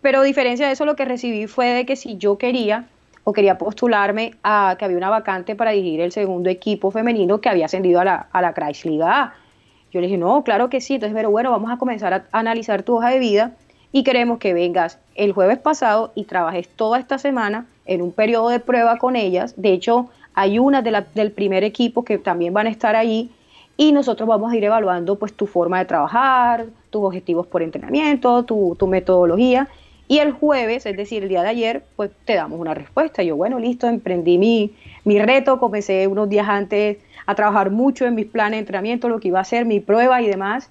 S9: pero a diferencia de eso, lo que recibí fue de que si yo quería o quería postularme a que había una vacante para dirigir el segundo equipo femenino que había ascendido a la, a la Liga A. Yo le dije, no, claro que sí, entonces, pero bueno, vamos a comenzar a analizar tu hoja de vida y queremos que vengas el jueves pasado y trabajes toda esta semana en un periodo de prueba con ellas. De hecho, hay unas de del primer equipo que también van a estar allí y nosotros vamos a ir evaluando pues tu forma de trabajar, tus objetivos por entrenamiento, tu, tu metodología. Y el jueves, es decir, el día de ayer, pues te damos una respuesta. Yo, bueno, listo, emprendí mi, mi reto, comencé unos días antes a trabajar mucho en mis planes de entrenamiento, lo que iba a ser, mi prueba y demás.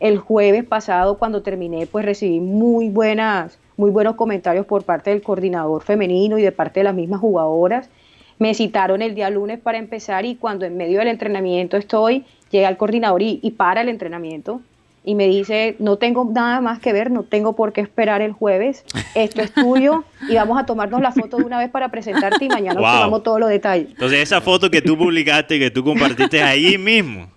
S9: El jueves pasado, cuando terminé, pues recibí muy buenas, muy buenos comentarios por parte del coordinador femenino y de parte de las mismas jugadoras. Me citaron el día lunes para empezar y cuando en medio del entrenamiento estoy, llega el coordinador y, y para el entrenamiento y me dice, no tengo nada más que ver, no tengo por qué esperar el jueves, esto es tuyo y vamos a tomarnos la foto de una vez para presentarte y mañana
S4: Wow.
S9: te damos todos los detalles.
S4: Entonces, esa foto que tú publicaste, que tú compartiste ahí mismo.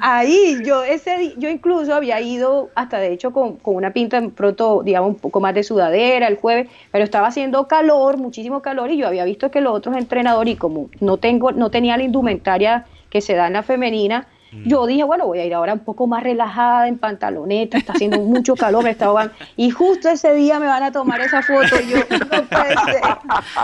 S9: Ahí, yo ese yo incluso había ido hasta de hecho con, con una pinta pronto, digamos, un poco más de sudadera el jueves, pero estaba haciendo calor, muchísimo calor, y yo había visto que los otros entrenadores, y como no tengo, no tenía la indumentaria que se da en la femenina, yo dije, bueno, voy a ir ahora un poco más relajada, en pantaloneta, está haciendo mucho calor, me está ahogando. Y justo ese día me van a tomar esa foto y yo, no puede ser.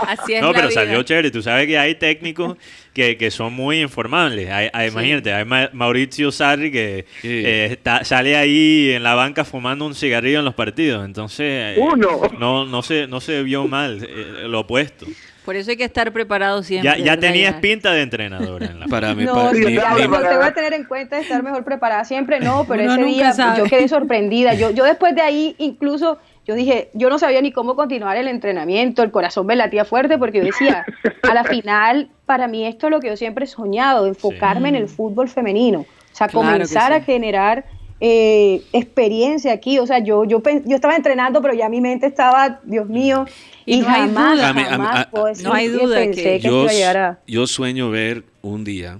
S2: Así es
S4: No,
S2: la
S4: pero
S2: vida.
S4: salió chévere. Tú sabes que hay técnicos que, que son muy informables. Hay, hay- Imagínate, hay Ma- Mauricio Sarri que eh, está- sale ahí en la banca fumando un cigarrillo en los partidos. Entonces, eh,
S5: Uno.
S4: no, no, se, no se vio mal, eh, lo opuesto.
S2: Por eso hay que estar preparado siempre.
S4: Ya, ya
S2: ¿verdad,
S4: tenías pinta de entrenadora. En la
S3: Para mí,
S9: No,
S3: para-
S9: sí,
S3: mi-
S9: lo tengo que tener en cuenta de estar mejor preparada siempre, no, pero
S2: Uno
S9: ese día pues,
S2: sabe.
S9: yo quedé sorprendida. Yo, yo después de ahí, incluso, yo dije, yo no sabía ni cómo continuar el entrenamiento, el corazón me latía fuerte porque yo decía, a la final, para mí esto es lo que yo siempre he soñado, enfocarme en el fútbol femenino, o sea,
S2: Claro
S9: comenzar a generar eh, experiencia aquí, o sea, yo, yo, yo estaba entrenando, pero ya mi mente estaba, Dios mío,
S2: Y
S9: y,
S2: no hay
S9: jamás,
S2: duda.
S3: A a
S9: jamás
S3: a-
S2: no hay
S9: que
S2: duda
S9: pensé
S2: que-
S3: yo,
S9: a
S3: yo sueño ver un día,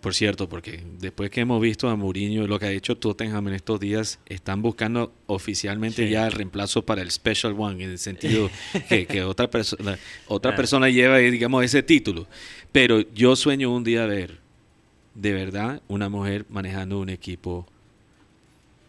S3: por cierto, porque después que hemos visto a Mourinho lo que ha hecho Tottenham en estos días, están buscando oficialmente
S4: Sí.
S3: ya el reemplazo para el Special One, en el sentido que, que otra, persona otra
S4: Ah.
S3: persona lleva, digamos, ese título. Pero yo sueño un día ver, de verdad, una mujer manejando un equipo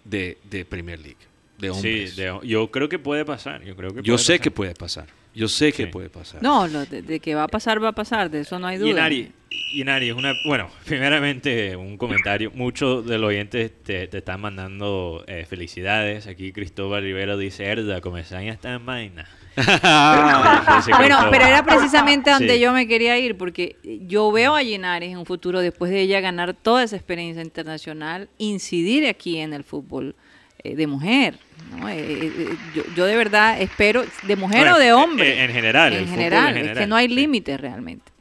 S3: de, de Premier League, de
S4: Sí,
S3: hombres.
S4: de- yo creo que puede pasar. Yo, creo que
S3: yo
S4: puede
S3: sé
S4: pasar.
S3: que puede pasar. Yo sé que
S4: Sí.
S3: puede pasar.
S2: No, lo de, de que va a pasar, va a pasar, de eso no hay duda.
S4: Inari, Inari, es una. Bueno, primeramente un comentario. Muchos de los oyentes te, te están mandando eh, felicidades. Aquí Cristóbal Rivera dice: Erda, comenzaron está en vaina. Dice
S2: Bueno, pero era precisamente donde
S4: Sí.
S2: yo me quería ir, porque yo veo a Llenares en un futuro, después de ella ganar toda esa experiencia internacional, incidir aquí en el fútbol eh, de mujer. ¿no? Eh, eh, yo, yo de verdad espero, de mujer
S4: Bueno,
S2: o de hombre.
S4: en general, el
S2: En
S4: fútbol en
S2: general, es que
S4: general,
S2: no hay
S4: sí.
S2: límites realmente.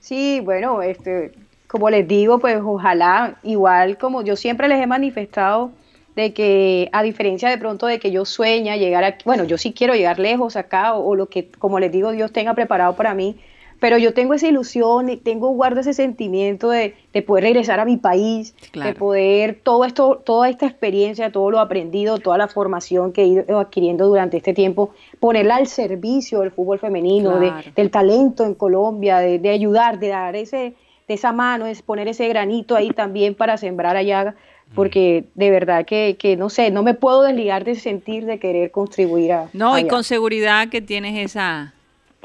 S9: Sí, bueno, este, como les digo, pues ojalá, igual como yo siempre les he manifestado de que a diferencia de pronto de que yo sueña llegar a, bueno, yo sí quiero llegar lejos acá o, o lo que, como les digo, Dios tenga preparado para mí, pero yo tengo esa ilusión, y tengo, guardo ese sentimiento de, de poder regresar a mi país, de poder todo esto, toda esta experiencia, todo lo aprendido, toda la formación que he ido adquiriendo durante este tiempo, ponerla al servicio del fútbol femenino, de- del talento en Colombia, de, de ayudar, de dar ese, de esa mano, es poner ese granito ahí también para sembrar allá, porque de verdad que, que no sé, no me puedo desligar de sentir de querer contribuir a.
S2: No, y con seguridad que tienes esa,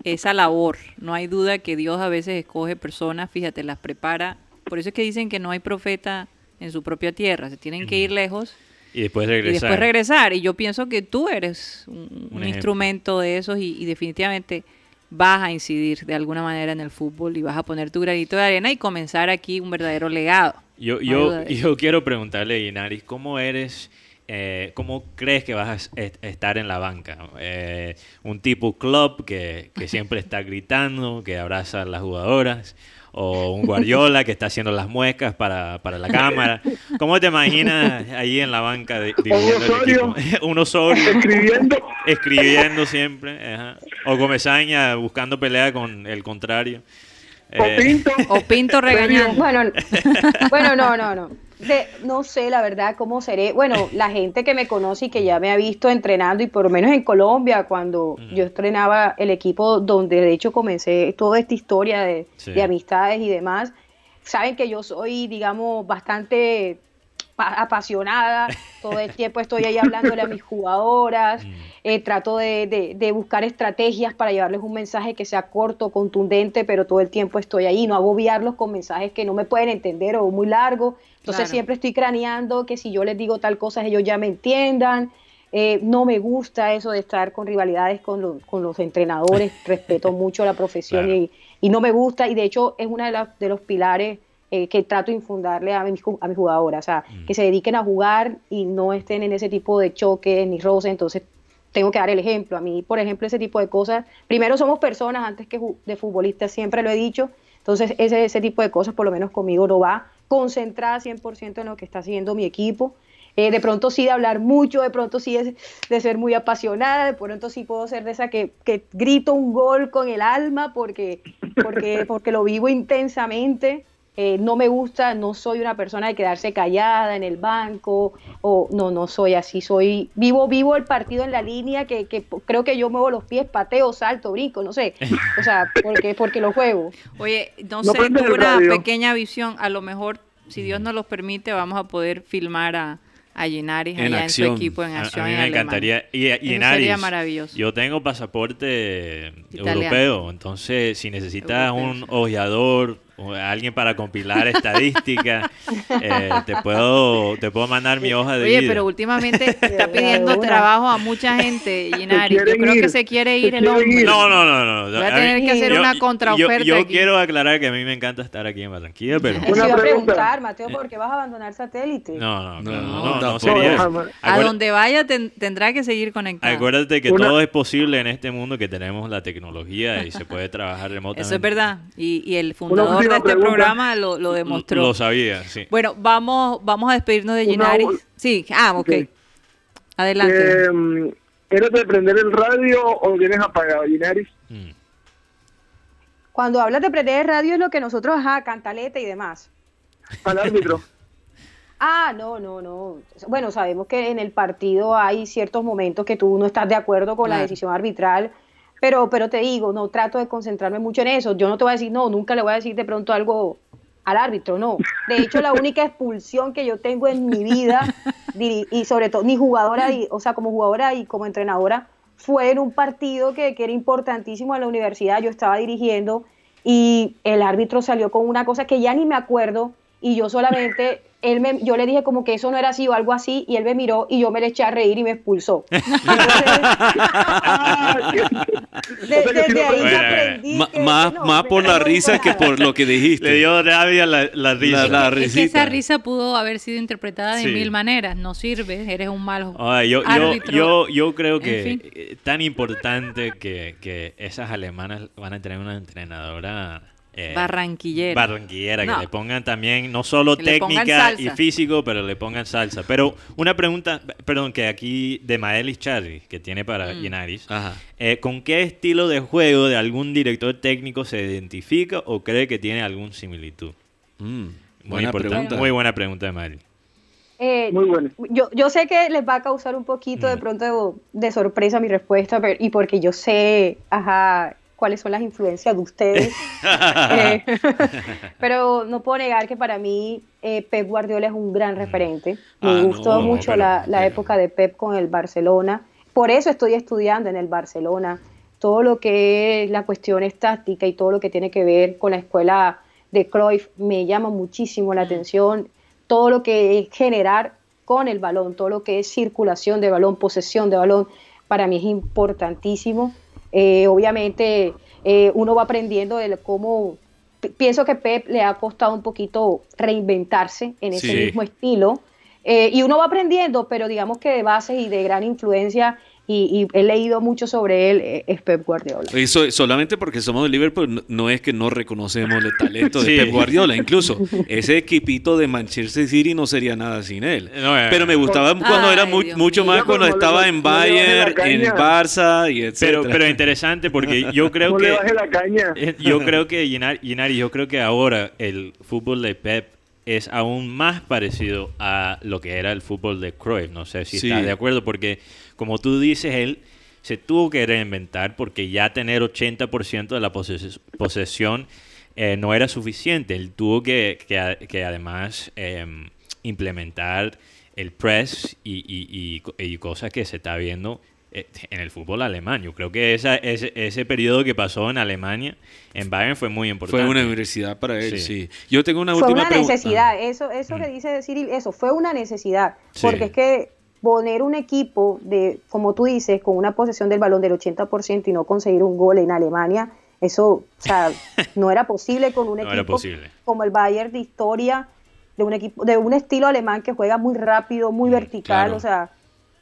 S2: esa labor. No hay duda que Dios a veces escoge personas, fíjate, las prepara Por eso es que dicen que no hay profeta en su propia tierra, se tienen que ir lejos
S4: Y después
S2: y
S4: regresar.
S2: después regresar. Y yo pienso que tú eres un, instrumento de esos y, y definitivamente vas a incidir de alguna manera en el fútbol y vas a poner tu granito de arena y comenzar aquí un verdadero legado.
S4: Yo, yo,
S2: de
S4: yo quiero preguntarle a Inaris, ¿cómo eres, eh, cómo crees que vas a es- est- estar en la banca? Eh, un tipo club que, que siempre está gritando, que abraza a las jugadoras, o un Guardiola que está haciendo las muecas para, para la cámara. ¿Cómo te imaginas ahí en la banca dirigiendo el equipo? un Osorio.
S5: Escribiendo.
S4: Escribiendo siempre. ajá. O Comesaña buscando pelea con el contrario.
S5: O
S4: Eh,
S5: Pinto.
S2: O Pinto regañando.
S9: Bueno, bueno, no, no, no. De- no sé, la verdad, cómo seré. Bueno, la gente que me conoce y que ya me ha visto entrenando, y por lo menos en Colombia, cuando yo entrenaba el equipo donde de hecho comencé toda esta historia de,
S4: Sí.
S9: de amistades y demás, saben que yo soy, digamos, bastante pa- apasionada. Todo el tiempo estoy ahí hablándole a mis jugadoras. eh, trato de, de- de buscar estrategias para llevarles un mensaje que sea corto, contundente, pero todo el tiempo estoy ahí, no agobiarlos con mensajes que no me pueden entender o muy largos. Entonces
S2: Claro.
S9: siempre estoy craneando que si yo les digo tal cosa, ellos ya me entiendan. Eh, no me gusta eso de estar con rivalidades con, los- con los entrenadores, respeto mucho la profesión
S4: Claro.
S9: y, y no me gusta, y de hecho es uno de, las- de los pilares eh, que trato de infundarle a mis, a mis jugadoras, o sea, que se dediquen a jugar y no estén en ese tipo de choques ni roces, entonces tengo que dar el ejemplo. A mí, por ejemplo, ese tipo de cosas, primero somos personas antes que de futbolistas, siempre lo he dicho, entonces ese, ese tipo de cosas por lo menos conmigo no va, concentrada 100% en lo que está haciendo mi equipo. Eh, de pronto sí de hablar mucho, de pronto sí de ser muy apasionada, de pronto sí puedo ser de esa que, que grito un gol con el alma porque, porque, porque lo vivo intensamente. Eh, no me gusta, no soy una persona de quedarse callada en el banco, o no, no soy así, soy vivo, vivo el partido en la línea, que, que creo que yo muevo los pies, pateo, salto, brinco, no sé, o sea, porque, porque lo juego.
S2: Oye, no,
S5: No
S2: sé, tuve una
S5: radio.
S2: pequeña visión. A lo mejor, si Dios nos los permite, vamos a poder filmar a, a Yenaris
S3: En
S2: allá en su
S3: acción.
S2: equipo en
S4: A, a
S2: acción.
S4: mí
S2: en
S4: me
S2: Alemania.
S4: encantaría. Y, y
S2: Eso
S4: en
S2: sería
S4: Aris,
S2: maravilloso.
S4: yo tengo pasaporte
S2: Italiano.
S4: europeo, entonces si necesitas
S2: Europeo,
S4: un ojeador alguien para compilar estadística, eh, te puedo te puedo mandar mi hoja de
S2: Oye,
S4: vida.
S2: pero últimamente está pidiendo trabajo a mucha gente, Yenaris. Yo creo que se quiere
S5: se
S2: ir el hombre.
S5: ir.
S4: no, no, no, no.
S2: Voy a
S4: A mí-
S2: tener que hacer
S4: yo-
S2: una contraoferta
S4: Yo,
S2: aquí.
S4: quiero aclarar que a mí me encanta estar aquí en Barranquilla, pero
S5: Una
S9: iba a
S5: pregunta.
S9: preguntar, Mateo, ¿por qué vas a abandonar satélite?
S4: no, no,
S3: No,
S4: no, no,
S3: no,
S4: sería.
S2: A donde vaya ten- tendrá que seguir conectado.
S4: Acuérdate que
S5: Una-
S4: todo es posible en este mundo que tenemos la tecnología y se puede trabajar remotamente.
S2: Eso es verdad. Y, y el fundador de este
S5: pregunta.
S2: programa lo, lo demostró.
S4: Lo sabía, sí.
S2: Bueno, vamos, vamos a despedirnos de
S5: Una ul-
S2: Sí, ah, ok. Adelante.
S5: Eh, ¿Eres de prender el radio o lo tienes apagado, Ginaris?
S4: Mm.
S9: Cuando hablas de prender radio es lo que nosotros, ajá, cantaleta y demás.
S5: Al árbitro.
S9: Ah, no, no, no. Bueno, sabemos que en el partido hay ciertos momentos que tú no estás de acuerdo con la decisión arbitral, pero, pero te digo, no trato de concentrarme mucho en eso. Yo no te voy a decir, no, nunca le voy a decir de pronto algo al árbitro, no. De hecho, la única expulsión que yo tengo en mi vida, y sobre todo mi jugadora, y- o sea, como jugadora y como entrenadora, fue en un partido que, que era importantísimo en la universidad, yo estaba dirigiendo y el árbitro salió con una cosa que ya ni me acuerdo y yo solamente, él me, yo le dije como que eso no era así o algo así y él me miró y yo me le eché a reír y me expulsó. Desde ahí aprendí
S3: más, por la risa que por lo que dijiste.
S4: Le dio rabia la, la risa.
S3: La- la
S10: Es que esa risa pudo haber sido interpretada de
S4: Sí.
S10: mil maneras. No sirve, eres un mal
S4: Ay, yo, yo,
S10: árbitro.
S4: yo, yo creo
S10: En
S4: que
S10: fin.
S4: eh, tan importante que, que esas alemanas van a tener una entrenadora eh,
S2: Barranquillera.
S4: barranquillera,
S2: No.
S4: que le pongan también no solo
S2: Que
S4: técnica y físico, pero le pongan salsa. Pero una pregunta, perdón, que aquí de Maelis Charri, que tiene para
S2: Mm.
S4: Yenaris,
S3: Ajá.
S4: eh, ¿con qué estilo de juego de algún director técnico se identifica o cree que tiene algún similitud?
S3: Mm,
S4: Muy
S3: buena
S4: importante,
S3: pregunta.
S4: Muy buena pregunta de Maelis.
S9: Eh,
S5: Muy bueno.
S9: Yo, yo sé que les va a causar un poquito de
S4: Mm.
S9: pronto de, de sorpresa mi respuesta, pero, y porque yo sé, ajá, cuáles son las influencias de ustedes. Eh, pero no puedo negar que para mí eh, Pep Guardiola es un gran referente. Me
S3: Ah,
S9: gustó
S3: no,
S9: mucho
S4: pero-
S9: la, la
S4: pero-
S9: época de Pep con el Barcelona. Por eso estoy estudiando en el Barcelona. Todo lo que es la cuestión es táctica y todo lo que tiene que ver con la escuela de Cruyff me llama muchísimo la atención. Todo lo que es generar con el balón, todo lo que es circulación de balón, posesión de balón, para mí es importantísimo. Eh, obviamente eh, uno va aprendiendo de cómo, pienso que Pep le ha costado un poquito reinventarse en ese
S3: Sí.
S9: mismo estilo. Eh, y uno va aprendiendo, pero digamos que de base y de gran influencia, y, y he leído mucho sobre él, eh, es Pep Guardiola.
S3: Eso, solamente porque somos de Liverpool no- es que no reconocemos el talento de
S4: Sí.
S3: Pep Guardiola. Incluso ese equipito de Manchester City no sería nada sin él.
S4: No, eh.
S3: Pero me gustaba cuando era mu-
S2: Dios
S3: mucho
S2: mío.
S3: más cuando
S5: No
S3: estaba en
S5: le
S3: Bayern, en. Barça y etc.
S4: Pero, pero interesante porque yo creo
S5: no
S4: que...
S5: le baje la caña.
S4: Eh, Yo creo que, Ginari, Ginari, yo creo que ahora el fútbol de Pep es aún más parecido a lo que era el fútbol de Cruyff. No sé si
S3: Sí.
S4: estás de acuerdo, porque como tú dices, él se tuvo que reinventar porque ya tener 80% de la poses- posesión eh, no era suficiente. Él tuvo que, que a- que además em, implementar el press y, y- y co- y cosas que se está viendo eh, en el fútbol alemán. Yo creo que esa, ese, ese periodo que pasó en Alemania, en Bayern, fue muy importante.
S3: Fue una universidad para él,
S4: Sí.
S3: sí. Yo tengo una
S9: fue
S3: última
S9: una
S3: pregunta.
S9: necesidad, eso, eso que dice Cyril, eso fue una necesidad,
S4: Sí.
S9: porque es que poner un equipo de, como tú dices, con una posesión del balón del 80% y no conseguir un gol en Alemania, eso, o sea, no era posible con un
S4: No
S9: equipo
S4: era posible.
S9: como el Bayern de historia, de un equipo, de un estilo alemán que juega muy rápido, muy vertical,
S3: claro.
S9: o sea,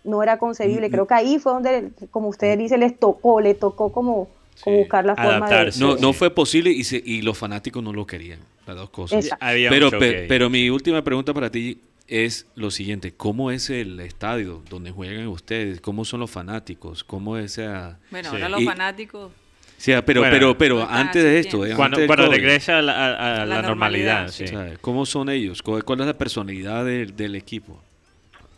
S9: no era concebible. Creo que ahí fue donde, como ustedes dicen, les tocó, le tocó como, buscar la forma de...
S3: No, no fue posible y, se- y los fanáticos no lo querían. Las dos cosas. Pero, pe- pero mi última pregunta para ti es lo siguiente. ¿Cómo es el estadio donde juegan ustedes? ¿Cómo son los fanáticos? ¿Cómo es esa...
S2: Bueno,
S4: Sí.
S2: ahora los
S3: Y-
S2: fanáticos.
S3: O sea, pero,
S4: Bueno,
S3: pero, pero
S2: no están
S3: antes de esto, eh,
S4: Cuando,
S3: antes
S4: regresa a la, a- a
S2: La
S4: la normalidad, sí.
S3: ¿Cómo son ellos? ¿Cuál cuál es la personalidad del, del equipo?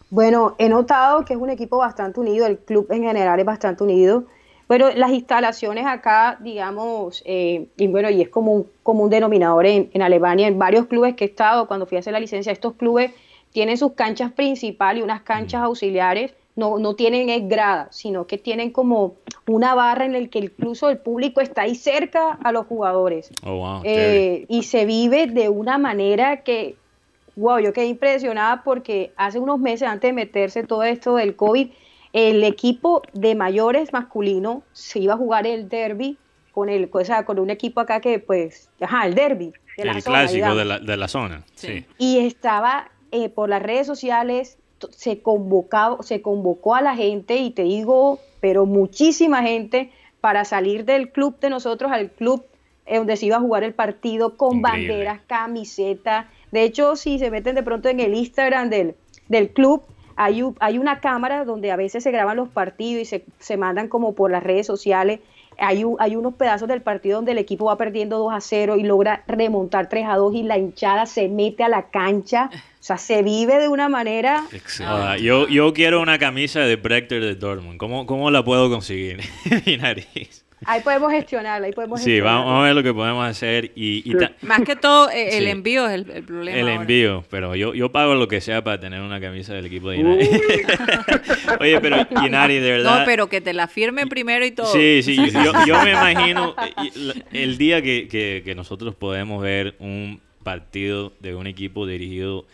S9: Bueno, he notado que es un equipo bastante unido, el club en general es bastante unido. Pero las instalaciones acá, digamos, eh, y bueno, y es como un, como un denominador en, en Alemania, en varios clubes que he estado, cuando fui a hacer la licencia, estos clubes tienen sus canchas principales y unas canchas auxiliares, no, no tienen grada, sino que tienen como una barra en el que incluso el público está ahí cerca a los jugadores.
S4: Oh, wow.
S9: Eh, y se vive de una manera que, wow, yo quedé impresionada porque hace unos meses antes de meterse todo esto del COVID, el equipo de mayores masculino se iba a jugar el derby con el, o sea, con un equipo acá que pues, ajá, el derby. de la
S4: el
S9: zona,
S4: clásico
S9: digamos.
S4: de la, de la zona.
S2: Sí.
S4: Sí.
S9: Y estaba eh, por las redes sociales, se, convocado, se convocó a la gente, y te digo, pero muchísima gente, para salir del club de nosotros al club eh, donde se iba a jugar el partido con
S4: Increíble.
S9: banderas, camisetas. De hecho, si se meten de pronto en el Instagram del, del club, hay, hay una cámara donde a veces se graban los partidos y se, se mandan como por las redes sociales. Hay, u- hay unos pedazos del partido donde el equipo va perdiendo 2 a 0 y logra remontar 3 a 2 y la hinchada se mete a la cancha. O sea, se vive de una manera
S3: Excelente.
S4: Ah, yo, yo quiero una camisa de Brechter de Dortmund. ¿Cómo, cómo la puedo conseguir? Mi nariz.
S9: Ahí podemos gestionarla, ahí podemos
S4: Sí,
S9: gestionarla.
S4: vamos, a ver lo que podemos hacer. Y, y ta-
S2: Más que todo, eh, el
S4: Sí.
S2: envío es el, el problema.
S4: el
S2: ahora.
S4: envío. Pero yo, yo pago lo que sea para tener una camisa del equipo de Inari. Oye, pero Inari, de verdad.
S2: No, pero que te la firmen primero y todo.
S4: Sí, sí, yo, yo me imagino el día que, que- que nosotros podemos ver un partido de un equipo dirigido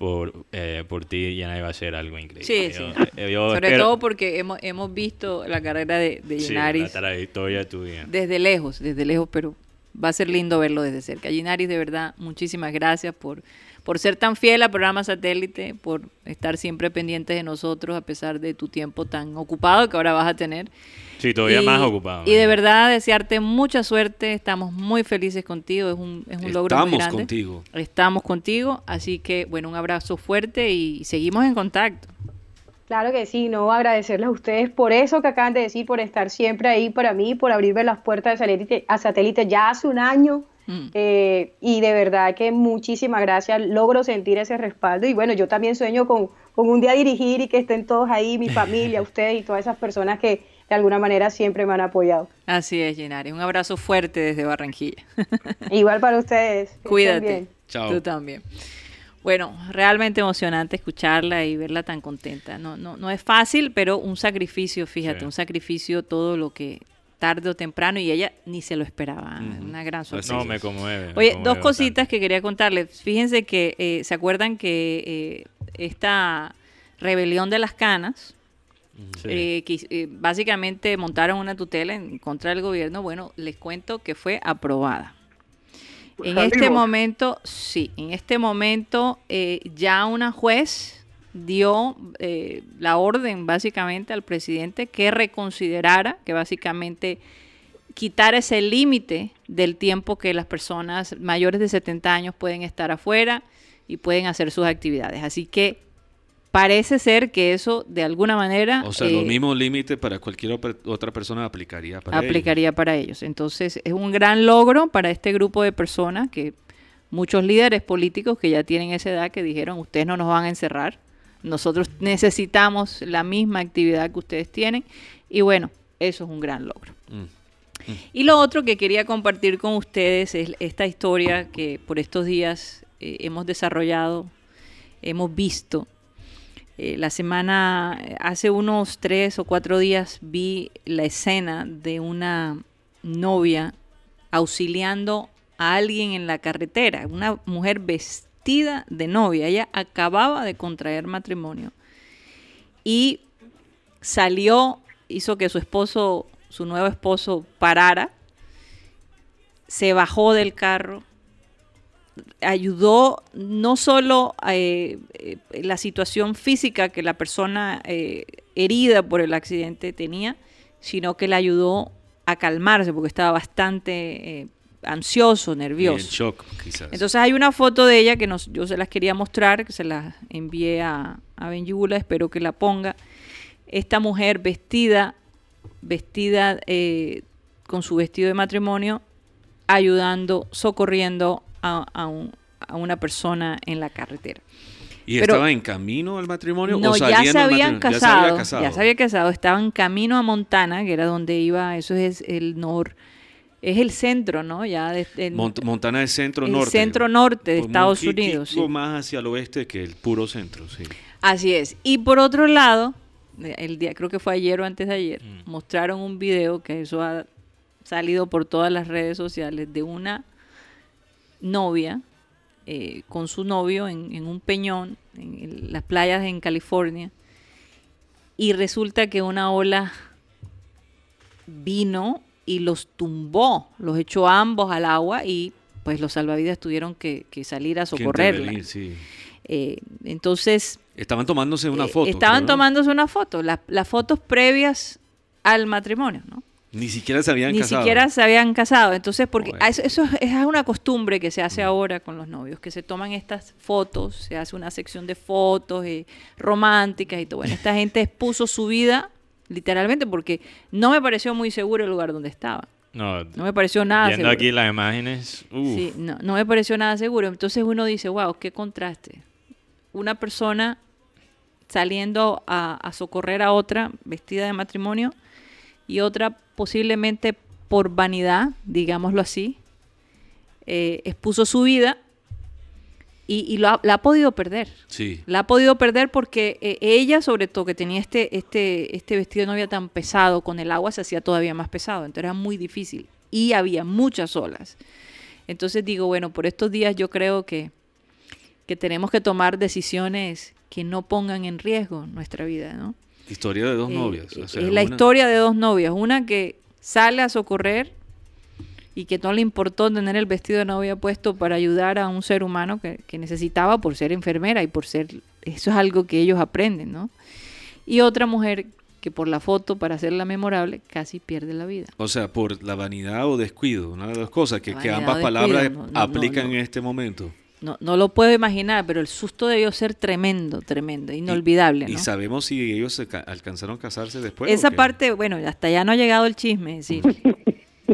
S4: por, eh, por ti, ya va a ser algo increíble.
S2: Sí,
S4: Yo-
S2: sí.
S4: eh, yo
S2: Sobre
S4: espero-
S2: todo porque hemos, hemos visto la carrera de, de
S4: sí,
S2: Ginaris
S4: la trayectoria tuya.
S2: desde lejos, desde lejos, pero va a ser lindo verlo desde cerca. Ginaris, de verdad, muchísimas gracias por, por ser tan fiel al programa satélite, por estar siempre pendientes de nosotros a pesar de tu tiempo tan ocupado que ahora vas a tener.
S4: Sí, todavía
S2: Y-
S4: más ocupado.
S2: Y de verdad desearte mucha suerte, estamos muy felices contigo, es un, es un logro muy
S3: Estamos
S2: grande.
S3: contigo.
S2: Estamos contigo, así que bueno, un abrazo fuerte y seguimos en contacto.
S9: Claro que sí, no agradecerles a ustedes por eso que acaban de decir, por estar siempre ahí para mí, por abrirme las puertas de satélite, a satélite ya hace un año.
S2: Mm.
S9: eh, y de verdad que muchísimas gracias, logro sentir ese respaldo y bueno, yo también sueño con, con un día dirigir y que estén todos ahí, mi familia, ustedes y todas esas personas que de alguna manera siempre me han apoyado.
S2: Así es, Ginaris. Un abrazo fuerte desde Barranquilla.
S9: Igual para ustedes.
S2: Cuídate.
S9: bien.
S3: Chao.
S2: Tú también. Bueno, realmente emocionante escucharla y verla tan contenta. No, no, no es fácil, pero un sacrificio, fíjate,
S4: Sí.
S2: un sacrificio todo lo que tarde o temprano y ella ni se lo esperaba. Una gran
S3: Así
S2: sorpresa.
S4: No, me conmueve. me
S2: Oye,
S4: conmueve
S2: dos
S4: bastante.
S2: cositas que quería contarles. Fíjense que eh, se acuerdan que eh, esta rebelión de las canas,
S4: Sí.
S2: eh, que eh, básicamente montaron una tutela en contra del gobierno, bueno, les cuento que fue aprobada. En este momento, sí, en este momento eh, ya una juez dio eh, la orden básicamente al presidente que reconsiderara, que básicamente quitar ese límite del tiempo que las personas mayores de 70 años pueden estar afuera y pueden hacer sus actividades. Así que parece ser que eso de alguna manera
S3: O sea,
S2: eh,
S3: los mismos límites para cualquier otra persona aplicaría para ellos.
S2: aplicaría para ellos. Entonces es un gran logro para este grupo de personas que muchos líderes políticos que ya tienen esa edad que dijeron ustedes no nos van a encerrar, nosotros necesitamos la misma actividad que ustedes tienen y bueno, eso es un gran logro.
S3: Mm.
S2: Y lo otro que quería compartir con ustedes es esta historia que por estos días eh, hemos desarrollado, hemos visto. Eh, la semana, hace unos tres o cuatro días vi la escena de una novia auxiliando a alguien en la carretera, una mujer vestida de novia. Ella acababa de contraer matrimonio y salió, hizo que su esposo, su nuevo esposo, parara, se bajó del carro, ayudó no solo eh, eh, la situación física que la persona eh, herida por el accidente tenía, sino que le ayudó a calmarse porque estaba bastante eh, ansioso,
S3: Y
S2: nervioso.
S3: en shock, quizás.
S2: Entonces hay una foto de ella que nos, yo se las quería mostrar, que se las envié a, a Benji Bula, espero que la ponga. Esta mujer vestida, vestida con su vestido de matrimonio, ayudando, socorriendo a, a un- a una persona en la carretera.
S3: ¿Y
S2: pero-
S3: estaba en camino al matrimonio
S2: No,
S3: o
S2: ya se habían casado,
S3: Ya se había casado.
S2: ya se había casado, estaba en camino a Montana, que era donde iba, eso es el nor, es el centro, ¿no? Ya de, de-
S3: Mont- Montana es centro
S2: el
S3: norte.
S2: centro norte de
S3: un
S2: Estados
S3: poquitico
S2: Unidos. sí.
S3: más hacia el oeste que el puro centro, sí.
S2: Así es. Y por otro lado, el día, creo que fue ayer o antes de ayer, mostraron un video que eso ha salido por todas las redes sociales de una novia eh, con su novio en, en un peñón en las playas en California y resulta que una ola vino y los tumbó, los echó ambos al agua y pues los salvavidas tuvieron que, que salir a socorrerla.
S3: sí.
S2: Eh, entonces
S3: Estaban tomándose una
S2: eh,
S3: foto.
S2: Estaban
S3: ¿no?
S2: tomándose una foto, las, las fotos previas al matrimonio, ¿no?
S3: Ni siquiera se habían
S2: Ni
S3: casado.
S2: siquiera se habían casado. Entonces, porque
S3: Bueno.
S2: eso, eso es es una costumbre que se hace ahora con los novios, que se toman estas fotos, se hace una sección de fotos eh, románticas y todo. Bueno, esta gente expuso su vida literalmente porque no me pareció muy seguro el lugar donde estaba.
S4: No,
S2: No me pareció nada
S4: viendo
S2: seguro.
S4: aquí las imágenes, uf,
S2: Sí, no, no me pareció nada seguro. Entonces uno dice, wow, qué contraste. Una persona saliendo a, a socorrer a otra vestida de matrimonio y otra posiblemente por vanidad, digámoslo así, eh, expuso su vida y, y lo ha- la ha podido perder.
S3: Sí.
S2: La ha podido perder porque eh, ella, sobre todo, que tenía este, este, este vestido de novia tan pesado, con el agua se hacía todavía más pesado. Entonces era muy difícil. Y había muchas olas. Entonces digo, bueno, por estos días yo creo que, que tenemos que tomar decisiones que no pongan en riesgo nuestra vida, ¿no?
S3: Historia de dos novias. o sea,
S2: es la
S3: una-
S2: historia de dos novias. Una que sale a socorrer y que no le importó tener el vestido de novia puesto para ayudar a un ser humano que, que necesitaba por ser enfermera y por ser... Eso es algo que ellos aprenden, ¿no? Y otra mujer que por la foto, para hacerla memorable, casi pierde la vida.
S3: O sea, por la vanidad o descuido, una de las cosas que, ambas palabras
S2: descuido, no, no,
S3: aplican
S2: no.
S3: en este momento.
S2: No, no lo puedo imaginar, pero el susto debió ser tremendo, tremendo, inolvidable.
S3: ¿Y
S2: ¿no?
S3: sabemos si ellos se ca- alcanzaron a casarse después? o
S2: Esa
S3: qué?
S2: parte, bueno, hasta allá no ha llegado el chisme, es decir,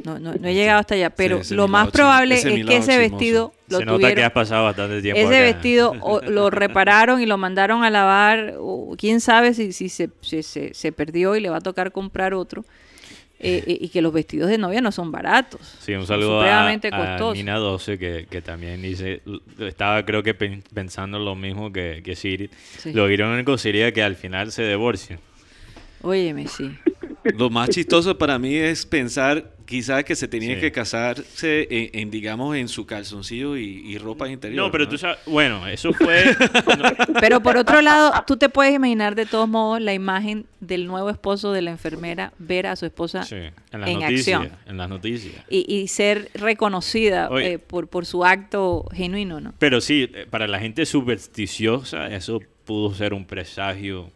S2: no, no, no he llegado hasta allá, pero lo más probable es que ese
S3: chismoso.
S2: vestido lo
S4: se nota que has pasado bastante tiempo
S2: ese
S4: acá.
S2: vestido o lo repararon y lo mandaron a lavar, o quién sabe si, si se, si se, se perdió y le va a tocar comprar otro, eh, eh, y que los vestidos de novia no son baratos.
S4: Sí, un saludo a, a. Nina 12 que, que también dice, estaba creo que pen- pensando lo mismo que, que Siri.
S2: Sí.
S4: Lo irónico sería que al final se divorcien.
S2: Óyeme, sí.
S3: Lo más chistoso para mí es pensar quizás que se tenía
S4: Sí.
S3: que casarse en, en, digamos, en su calzoncillo y, y ropa interior.
S4: No, pero tú sabes, bueno, eso fue...
S2: Pero por otro lado, tú te puedes imaginar de todos modos la imagen del nuevo esposo de la enfermera ver a su esposa
S4: Sí, en las
S2: en
S4: noticias.
S2: acción
S4: En las noticias.
S2: y, y ser reconocida
S4: Oye.
S2: eh, por, por su acto genuino, ¿no?
S4: Pero sí, eh, para la gente supersticiosa, eso pudo ser un presagio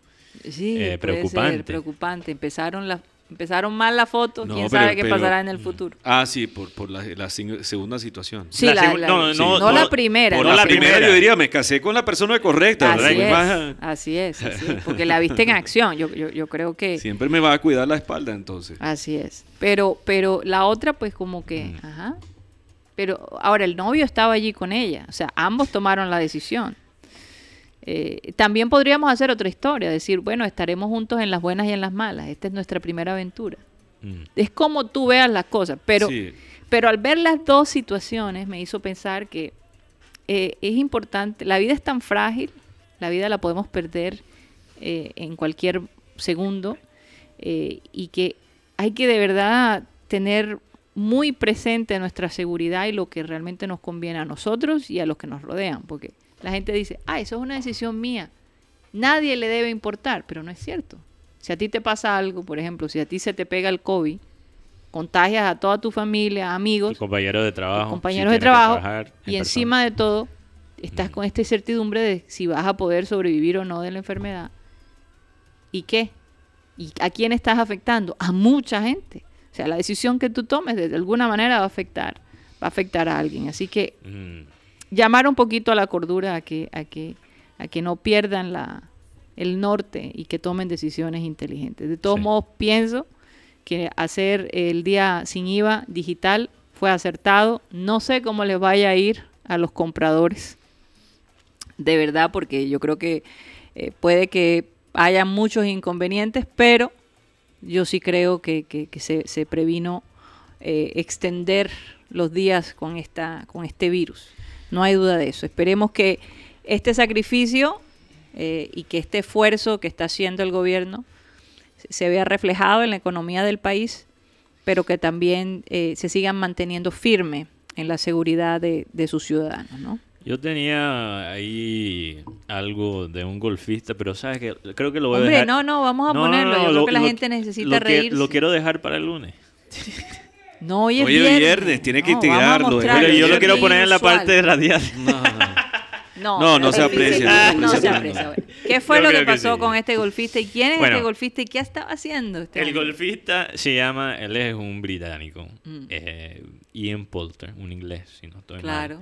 S2: Sí,
S4: eh,
S2: puede
S4: preocupante.
S2: ser preocupante. Empezaron las empezaron mal las fotos,
S3: No,
S2: quién
S3: pero-
S2: sabe qué
S3: pero-
S2: pasará en el futuro.
S3: Ah, sí, por, por la, la segunda situación.
S2: Sí, la- la-
S4: no,
S2: sí.
S4: no,
S2: no la primera.
S3: Por
S4: no
S3: la,
S4: la
S3: primera,
S4: primera.
S3: yo diría, me casé con la persona correcta.
S2: Así
S3: ¿verdad?
S2: es, así es, así es, porque la viste en acción. Yo, yo, yo creo que
S3: Siempre me va a cuidar la espalda, entonces.
S2: así es. Pero, pero la otra, pues como que,
S4: Mm.
S2: ajá. Pero ahora el novio estaba allí con ella, o sea, ambos tomaron la decisión. Eh, también podríamos hacer otra historia, decir, bueno, estaremos juntos en las buenas y en las malas. Esta es nuestra primera aventura.
S4: Mm.
S2: Es como tú veas las cosas, pero,
S3: Sí.
S2: pero al ver las dos situaciones me hizo pensar que eh, es importante, la vida es tan frágil, la vida la podemos perder eh, en cualquier segundo y que hay que de verdad tener muy presente nuestra seguridad y lo que realmente nos conviene a nosotros y a los que nos rodean, porque la gente dice, ah, eso es una decisión mía, nadie le debe importar, pero no es cierto. Si a ti te pasa algo, por ejemplo, si a ti se te pega el COVID, contagias a toda tu familia, amigos,
S4: Y compañeros de trabajo.
S2: compañeros
S4: si
S2: de trabajo
S4: en
S2: y encima de todo estás con esta incertidumbre de si vas a poder sobrevivir o no de la enfermedad. ¿Y qué? ¿Y a quién estás afectando? A mucha gente. O sea, la decisión que tú tomes de alguna manera va a afectar, va a afectar a alguien. Así que.
S4: Mm.
S2: Llamar un poquito a la cordura a que, a que, a que no pierdan la, el norte y que tomen decisiones inteligentes. De todos
S4: Sí.
S2: modos, pienso que hacer el día sin IVA digital fue acertado. No sé cómo les vaya a ir a los compradores, de verdad, porque yo creo que eh, puede que haya muchos inconvenientes, pero yo sí creo que, que- que se, se previno eh, extender los días con, esta, con este virus. No hay duda de eso. Esperemos que este sacrificio eh, y que este esfuerzo que está haciendo el gobierno se- vea reflejado en la economía del país, pero que también eh, se sigan manteniendo firme en la seguridad de, de sus ciudadanos, ¿no?
S4: Yo tenía ahí algo de un golfista, pero sabes que creo que lo voy a dejar.
S2: no, no, vamos a ponerlo. Yo creo que la gente necesita
S4: lo que-. Lo quiero dejar para el lunes.
S2: No, hoy es
S3: Hoy es
S2: viernes.
S3: viernes, tiene que
S2: No,
S3: integrarlo.
S4: Pero yo lo
S3: viernes.
S4: quiero poner en la parte radial.
S3: No,
S2: No,
S3: No, no se aprecia, no
S2: No
S3: se aprecia.
S2: ¿Qué fue
S4: Yo
S2: lo que pasó
S4: sí.
S2: con este golfista y quién es
S4: Bueno.
S2: este golfista y qué estaba haciendo? Este
S4: El golfista se llama, él es un británico,
S2: Mm.
S4: eh, Ian Poulter, un inglés, si no estoy mal.
S2: Claro.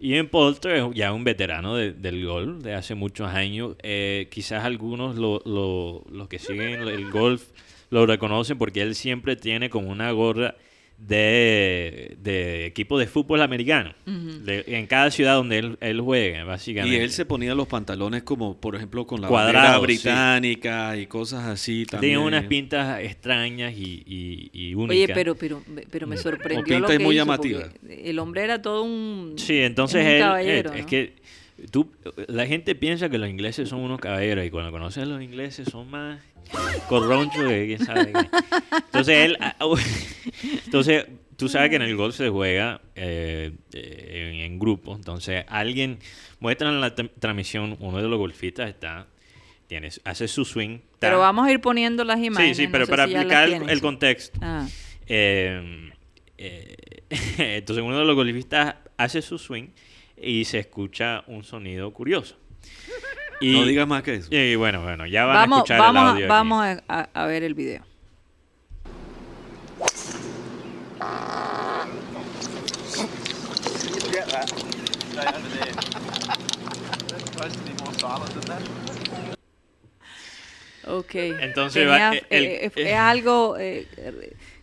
S4: Ian Poulter es ya un veterano de- del golf de hace muchos años. Eh, quizás algunos lo, lo- los que siguen el golf lo reconocen porque él siempre tiene como una gorra de, de equipo de fútbol americano. De- en cada ciudad donde él, él juega, básicamente.
S3: Y él se ponía los pantalones como, por ejemplo, con la
S4: Cuadrados,
S3: bandera
S4: sí.
S3: británica y cosas así también.
S4: Tiene unas pintas extrañas y, y, y únicas.
S2: Oye, pero, pero, pero me sorprendió
S3: O pinta
S2: lo que
S3: muy
S2: hizo, El hombre era todo un...
S4: Sí, entonces
S2: un
S4: él,
S2: caballero,
S4: eh, es que tú, la gente piensa que los ingleses son unos caballeros y cuando conocen a los ingleses son más corronchos que quién sabe qué. Entonces él, ah, entonces tú sabes que en el golf se juega eh, eh, en, en grupo, entonces alguien muestra en la tra- transmisión uno de los golfistas está tiene hace su swing.
S2: Pero vamos a ir poniendo las
S4: Sí,
S2: imágenes.
S4: sí,
S2: no
S4: pero
S2: sé
S4: para
S2: si
S4: aplicar el,
S2: tienes.
S4: el contexto.
S2: Ah,
S4: Eh, eh, entonces uno de los golfistas hace su swing y se escucha un sonido curioso. Y,
S3: No digas más que eso.
S4: y bueno, bueno, ya van a
S2: vamos
S4: escuchar
S2: vamos,
S4: el
S2: a-
S4: audio.
S2: vamos a, a- a ver el video. Ok.
S4: Entonces
S2: Tenía-
S4: va- el-
S2: eh, eh,
S4: el-
S2: es algo, eh,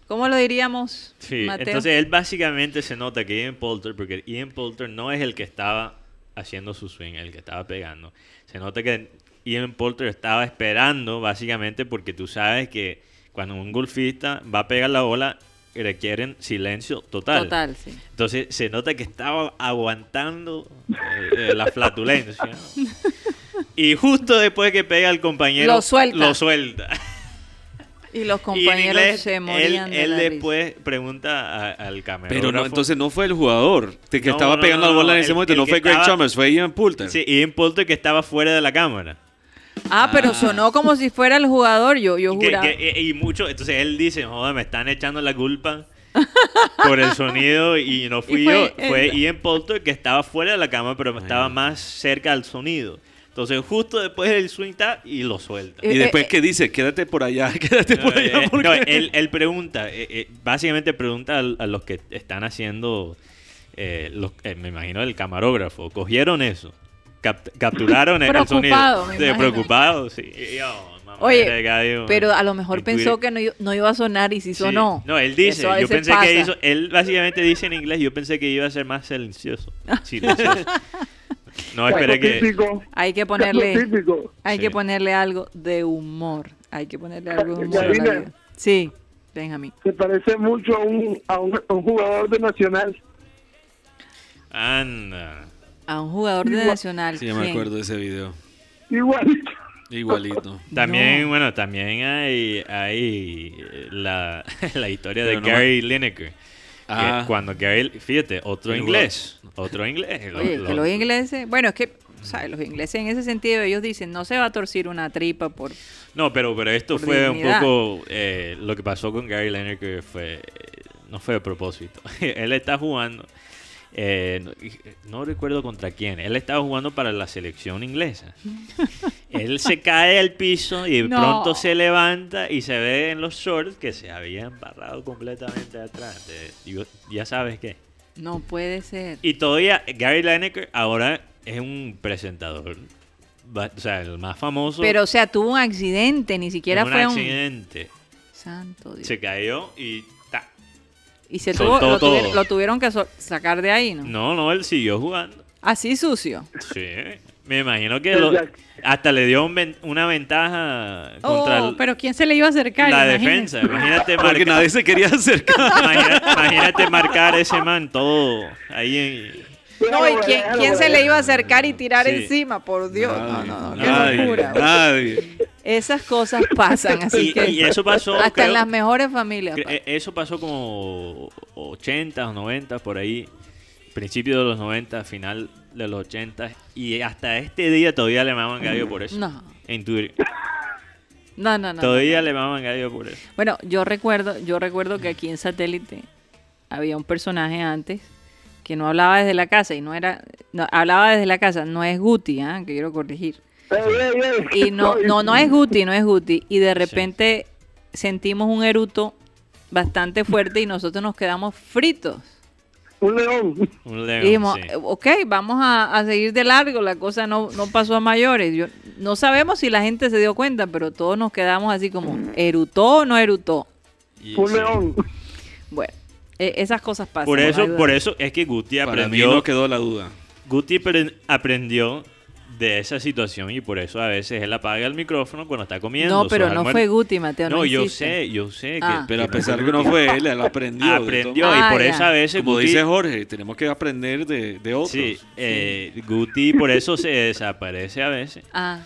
S2: ¿cómo lo diríamos,
S4: Sí,
S2: Mateo?
S4: entonces él básicamente se nota que Ian Poulter, porque Ian Poulter no es el que estaba haciendo su swing, el que estaba pegando. Se nota que Ian Poulter estaba esperando básicamente porque tú sabes que cuando un golfista va a pegar la bola requieren silencio total.
S2: Total, sí.
S4: Entonces se nota que estaba aguantando eh, eh, la flatulencia. Y justo después que pega el compañero,
S2: Lo suelta.
S4: Lo suelta.
S2: Y los
S4: en
S2: compañeros
S4: inglés,
S2: se
S4: él,
S2: morían de
S4: él
S2: la risa.
S4: después pregunta a- al camarógrafo.
S3: Pero no, entonces no fue el jugador que
S4: No,
S3: estaba
S4: no,
S3: pegando
S4: no,
S3: la bola en
S4: el-
S3: ese momento.
S4: el
S3: No
S4: que
S3: fue Greg
S4: estaba-
S3: Chalmers, fue Ian Poulter.
S4: Sí, Ian Poulter que estaba fuera de la cámara.
S2: Ah, pero sonó como si fuera el jugador, yo, yo
S4: Que-
S2: juraba.
S4: que- y mucho, entonces él dice, joder, me están echando la culpa por el sonido y no fui
S2: Y fue
S4: yo,
S2: él.
S4: fue Ian Poulter que estaba fuera de la cámara, pero estaba más cerca al sonido. Entonces justo después del swing tap y lo suelta.
S3: Y
S2: Eh,
S3: después
S2: eh,
S3: que dice, quédate por allá, quédate por allá.
S4: eh,
S3: porque-
S4: no, él, él pregunta, eh, eh, básicamente pregunta a, los que están haciendo, eh, los, eh, me imagino el camarógrafo, cogieron eso, Cap- capturaron el, el sonido.
S2: Preocupado, me
S4: preocupado, sí. Y yo,
S2: Oye,
S4: gallo,
S2: pero a lo mejor
S4: en
S2: pensó
S4: Twitter.
S2: que no, no iba a sonar y Sí. sonó.
S4: No, él dice, yo pensé
S2: pasa.
S4: que hizo, él básicamente dice en inglés, yo pensé que iba a ser más silencioso. silencioso. No esperé
S5: Caso
S4: que...
S5: típico,
S2: Hay que ponerle,
S5: típico.
S2: hay
S4: Sí.
S2: que ponerle algo de humor. Hay que ponerle algo de humor.
S5: Karina.
S2: Sí, Benjamín.
S5: Se parece mucho a un, a un, a un jugador de Nacional.
S4: Anda.
S2: A un jugador de
S5: Igual-
S2: Nacional.
S3: Sí, yo me
S2: ¿quién?
S3: acuerdo de ese video.
S5: Igualito.
S3: Igualito.
S4: También,
S2: No.
S4: bueno, también hay, hay eh, la, la historia
S3: Pero
S4: de
S3: no
S4: Gary Lineker. Que
S3: Ah.
S4: cuando Gary, fíjate, otro
S3: El
S4: inglés, otro inglés. lo-
S2: Oye,
S4: lo-
S2: que los ingleses, bueno, es que, ¿sabes? Los ingleses en ese sentido, ellos dicen, no se va a torcer una tripa por...
S4: No, pero, pero esto fue
S2: dignidad.
S4: un poco, eh, lo que pasó con Gary Lineker fue, eh, no fue de propósito. Él está jugando, eh, no, y- no recuerdo contra quién, él estaba jugando para la selección inglesa. Él se cae al piso y de
S2: No.
S4: pronto se levanta y se ve en los shorts que se había embarrado completamente atrás. de- ya sabes qué.
S2: No puede ser.
S4: Y todavía Gary Lineker ahora es un presentador, o sea, el más famoso.
S2: Pero, o sea, tuvo un accidente, ni siquiera
S4: un
S2: fue un...
S4: accidente.
S2: Santo Dios.
S4: Se cayó y.
S2: Y se tuvo, lo, tuvieron, lo tuvieron que so- sacar de ahí, ¿no?
S4: No, no, él siguió jugando.
S2: Así sucio.
S4: Sí. Me imagino que lo- hasta le dio un ven- una ventaja contra
S10: Oh,
S4: el-
S10: pero ¿quién se le iba a acercar?
S4: la defensa. Imagínate
S3: Porque
S4: marcar,
S3: nadie se quería acercar.
S4: imagina- imagínate marcar ese man todo ahí en...
S2: No, ¿y quién, quién se le iba a acercar y tirar
S4: Sí.
S2: encima? Por Dios. No, no, no. Qué
S3: Nadie,
S2: locura.
S3: nadie.
S2: Esas cosas pasan, así
S4: Y,
S2: que...
S4: y eso pasó...
S2: hasta
S4: creo-
S2: en las mejores familias.
S4: eh, Eso pasó como 80 o 90 por ahí. Principio de los 90, final de los 80. Y hasta este día todavía le maman gallo por eso.
S2: No,
S4: En Twitter.
S2: no, no. no,
S4: Todavía
S2: no.
S4: le maman gallo por eso.
S2: Bueno, yo recuerdo, yo recuerdo que aquí en Satélite había un personaje antes que no hablaba desde la casa y no era, no, hablaba desde la casa, no es Guti, ¿ah? que quiero corregir. Y no, no, no es Guti, no es Guti. Y de repente sentimos un eruto bastante fuerte y nosotros nos quedamos fritos.
S5: Un león.
S4: Un
S2: Y
S4: león,
S2: dijimos,
S4: sí.
S2: "Eh, ok, vamos a, a seguir de largo, la cosa no, no pasó a mayores. Yo, no sabemos si la gente se dio cuenta, pero todos nos quedamos así como, ¿erutó o no erutó?
S4: Y
S5: Un
S4: sí.
S5: león.
S2: E- esas cosas pasan.
S4: Por eso, por eso es que Guti
S3: Para mí
S4: aprendió,
S3: no quedó la duda.
S4: Guti apren- aprendió de esa situación y por eso a veces él apaga el micrófono cuando está comiendo.
S2: No, pero no fue Guti, Mateo. No,
S4: No, yo sé, yo sé que,
S2: Ah.
S3: Pero a
S4: que
S3: pesar
S4: fue
S3: que no fue él, él aprendió. de
S4: aprendió
S3: todo.
S2: Ah,
S4: y por
S2: ya.
S4: eso a veces
S3: Como
S4: Guti,
S3: dice Jorge, tenemos que aprender de, de otros.
S4: sí, eh, Guti por eso se desaparece a veces.
S2: Ah,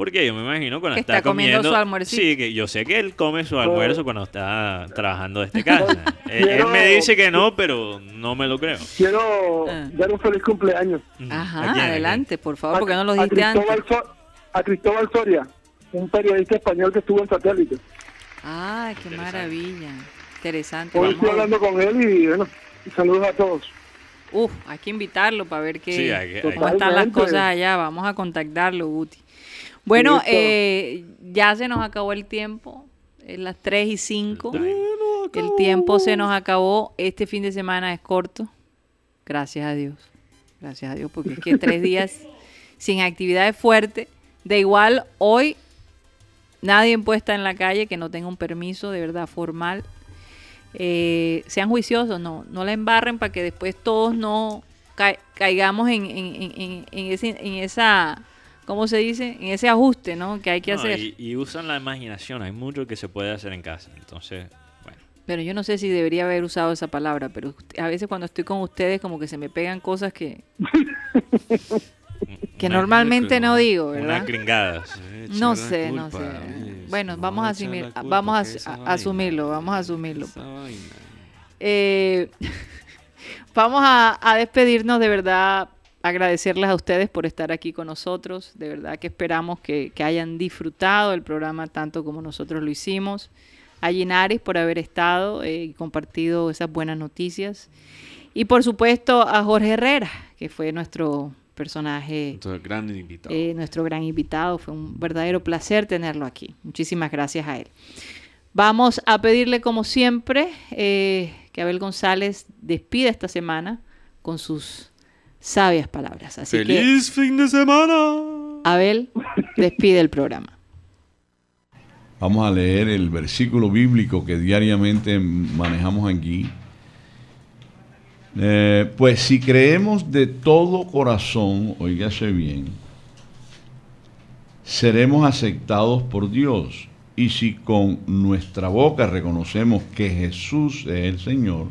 S4: Porque yo me imagino cuando
S2: Que
S4: está,
S2: está comiendo
S4: comiendo
S2: su almuercito.
S4: Sí, que yo sé que él come su almuerzo cuando está trabajando desde casa. él, él
S5: Quiero-
S4: me dice que no, pero no me lo creo.
S5: Quiero
S2: Ah.
S5: dar un feliz cumpleaños.
S4: ¿A
S2: ajá,
S4: quién, a
S2: adelante, por favor,
S5: A-
S2: porque no lo
S5: a
S2: dijiste antes.
S5: Cristóbal So- a Cristóbal Soria, un periodista español que estuvo en satélite.
S2: Ay, qué maravilla. Interesante.
S5: Hoy estoy
S2: a-
S5: hablando con él y bueno, saludos a todos.
S2: Uf, hay que invitarlo para ver qué,
S4: Sí, hay que- hay
S2: cómo
S5: que-
S2: están las cosas allá. Vamos a contactarlo, Guti. Bueno, eh, ya se nos acabó el tiempo. Es las 3 y 5. El tiempo se nos acabó. Este fin de semana es corto. Gracias a Dios. Gracias a Dios, porque es que tres días sin actividades fuertes. De igual, hoy nadie puede estar en la calle que no tenga un permiso de verdad formal. Eh, sean juiciosos, no, no la embarren para que después todos no ca- caigamos en, en- en- en- en ese, en esa, ¿cómo se dice? En ese ajuste, ¿no? Que hay que
S4: No,
S2: hacer.
S4: y, y usan la imaginación, hay mucho que se puede hacer en casa. Entonces, bueno.
S2: Pero yo no sé si debería haber usado esa palabra, pero a veces cuando estoy con ustedes como que se me pegan cosas que, que
S4: una-
S2: normalmente no digo, ¿verdad?
S4: gringadas.
S3: Eh,
S2: No sé, no sé.
S3: eh.
S2: Bueno, vamos a, asumir-
S3: culpa
S2: vamos a, asumirlo, vamos a asumirlo. Eh, vamos a, a despedirnos, de verdad, agradecerles a ustedes por estar aquí con nosotros, de verdad que esperamos que, que hayan disfrutado el programa tanto como nosotros lo hicimos, a Ginaris por haber estado eh, y compartido esas buenas noticias, y por supuesto a Jorge Herrera, que fue nuestro personaje
S3: Entonces, gran invitado.
S2: eh, nuestro gran invitado. Fue un verdadero placer tenerlo aquí. Muchísimas gracias a él. Vamos a pedirle, como siempre, eh, que Abel González despida esta semana con sus sabias palabras. Así
S3: ¡Feliz fin de semana!
S2: Abel, despide el programa.
S11: Vamos a leer el versículo bíblico que diariamente manejamos aquí. Eh, pues si creemos de todo corazón, oígase bien, seremos aceptados por Dios. Y si con nuestra boca reconocemos que Jesús es el Señor,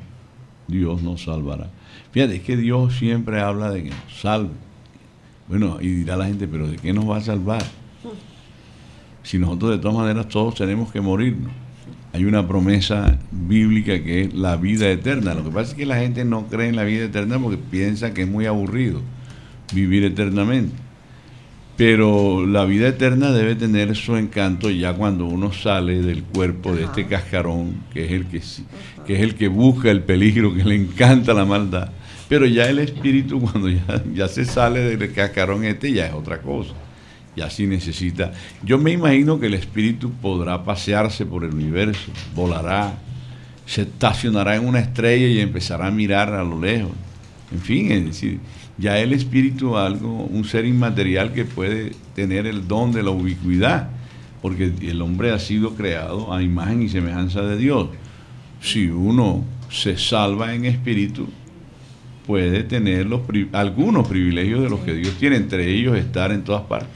S11: Dios nos salvará. Fíjate, es que Dios siempre habla de que nos salve. Bueno, y dirá la gente, pero ¿de qué nos va a salvar? Si nosotros de todas maneras todos tenemos que morirnos. Hay una promesa bíblica que es la vida eterna. Lo que pasa es que la gente no cree en la vida eterna porque piensa que es muy aburrido vivir eternamente. Pero la vida eterna debe tener su encanto ya cuando uno sale del cuerpo de este cascarón, que es el que, es el que busca el peligro, que le encanta la maldad. Pero ya el espíritu cuando ya, ya se sale del cascarón este ya es otra cosa. Ya sí necesita. Yo me imagino que el espíritu podrá pasearse por el universo, volará, se estacionará en una estrella y empezará a mirar a lo lejos. En fin, es decir, ya el espíritu es algo, un ser inmaterial que puede tener el don de la ubicuidad, porque el hombre ha sido creado a imagen y semejanza de Dios. Si uno se salva en espíritu, puede tener los, pri- algunos privilegios de los que Dios tiene, entre ellos estar en todas partes.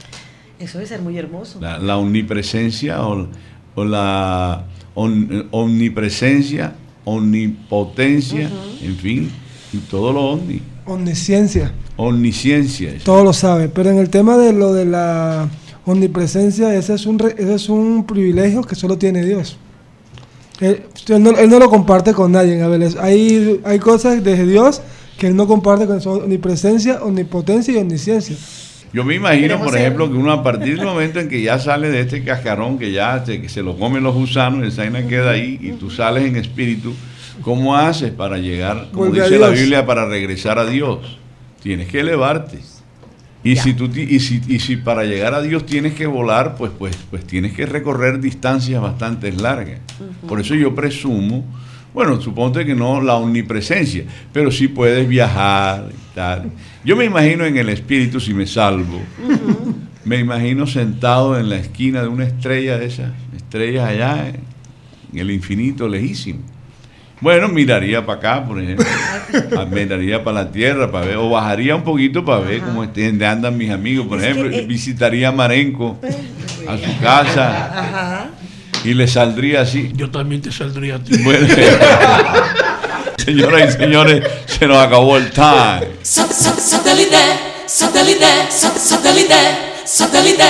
S12: Eso debe ser muy hermoso.
S11: La, la omnipresencia o, o la on- omnipresencia, omnipotencia, en fin, y todo lo omni.
S13: Omnisciencia,
S11: Omnisciencia.
S13: todo lo sabe. Pero en el tema de lo de la omnipresencia, ese es un, re- ese es un privilegio que solo tiene Dios. Él, él no, él no lo comparte con nadie. A ver, es- hay, hay cosas de Dios que él no comparte con su omnipresencia, omnipotencia y omnisciencia.
S11: Yo me imagino,
S13: Queremos
S11: por
S13: ser-
S11: ejemplo, que uno a partir del momento en que ya sale de este cascarón, que ya se, que se lo comen los gusanos, el zaina queda ahí y tú sales en espíritu, ¿cómo haces para llegar, como dice la. Biblia, para regresar a Dios? Tienes que elevarte. Y si, tú, ti- y, si, y si para llegar a Dios tienes que volar, pues, pues, pues tienes que recorrer distancias bastante largas. Por eso yo presumo, bueno, suponte que no la omnipresencia, pero sí puedes viajar y tal. Yo me imagino en el espíritu, si me salvo, me imagino sentado en la esquina de una estrella de esas estrellas allá en el infinito lejísimo. Bueno, miraría para acá, por ejemplo. Miraría para la tierra para ver, o bajaría un poquito para ver cómo estén- andan mis amigos. Por
S12: Es que,
S11: ejemplo,
S12: eh,
S11: visitaría a Marenco a su casa
S12: Ajá.
S11: y le saldría así.
S14: Yo también te saldría a ti.
S11: Bueno, señoras y señores, se nos acabó el time.
S15: Satellite, satellite, satellite, satellite.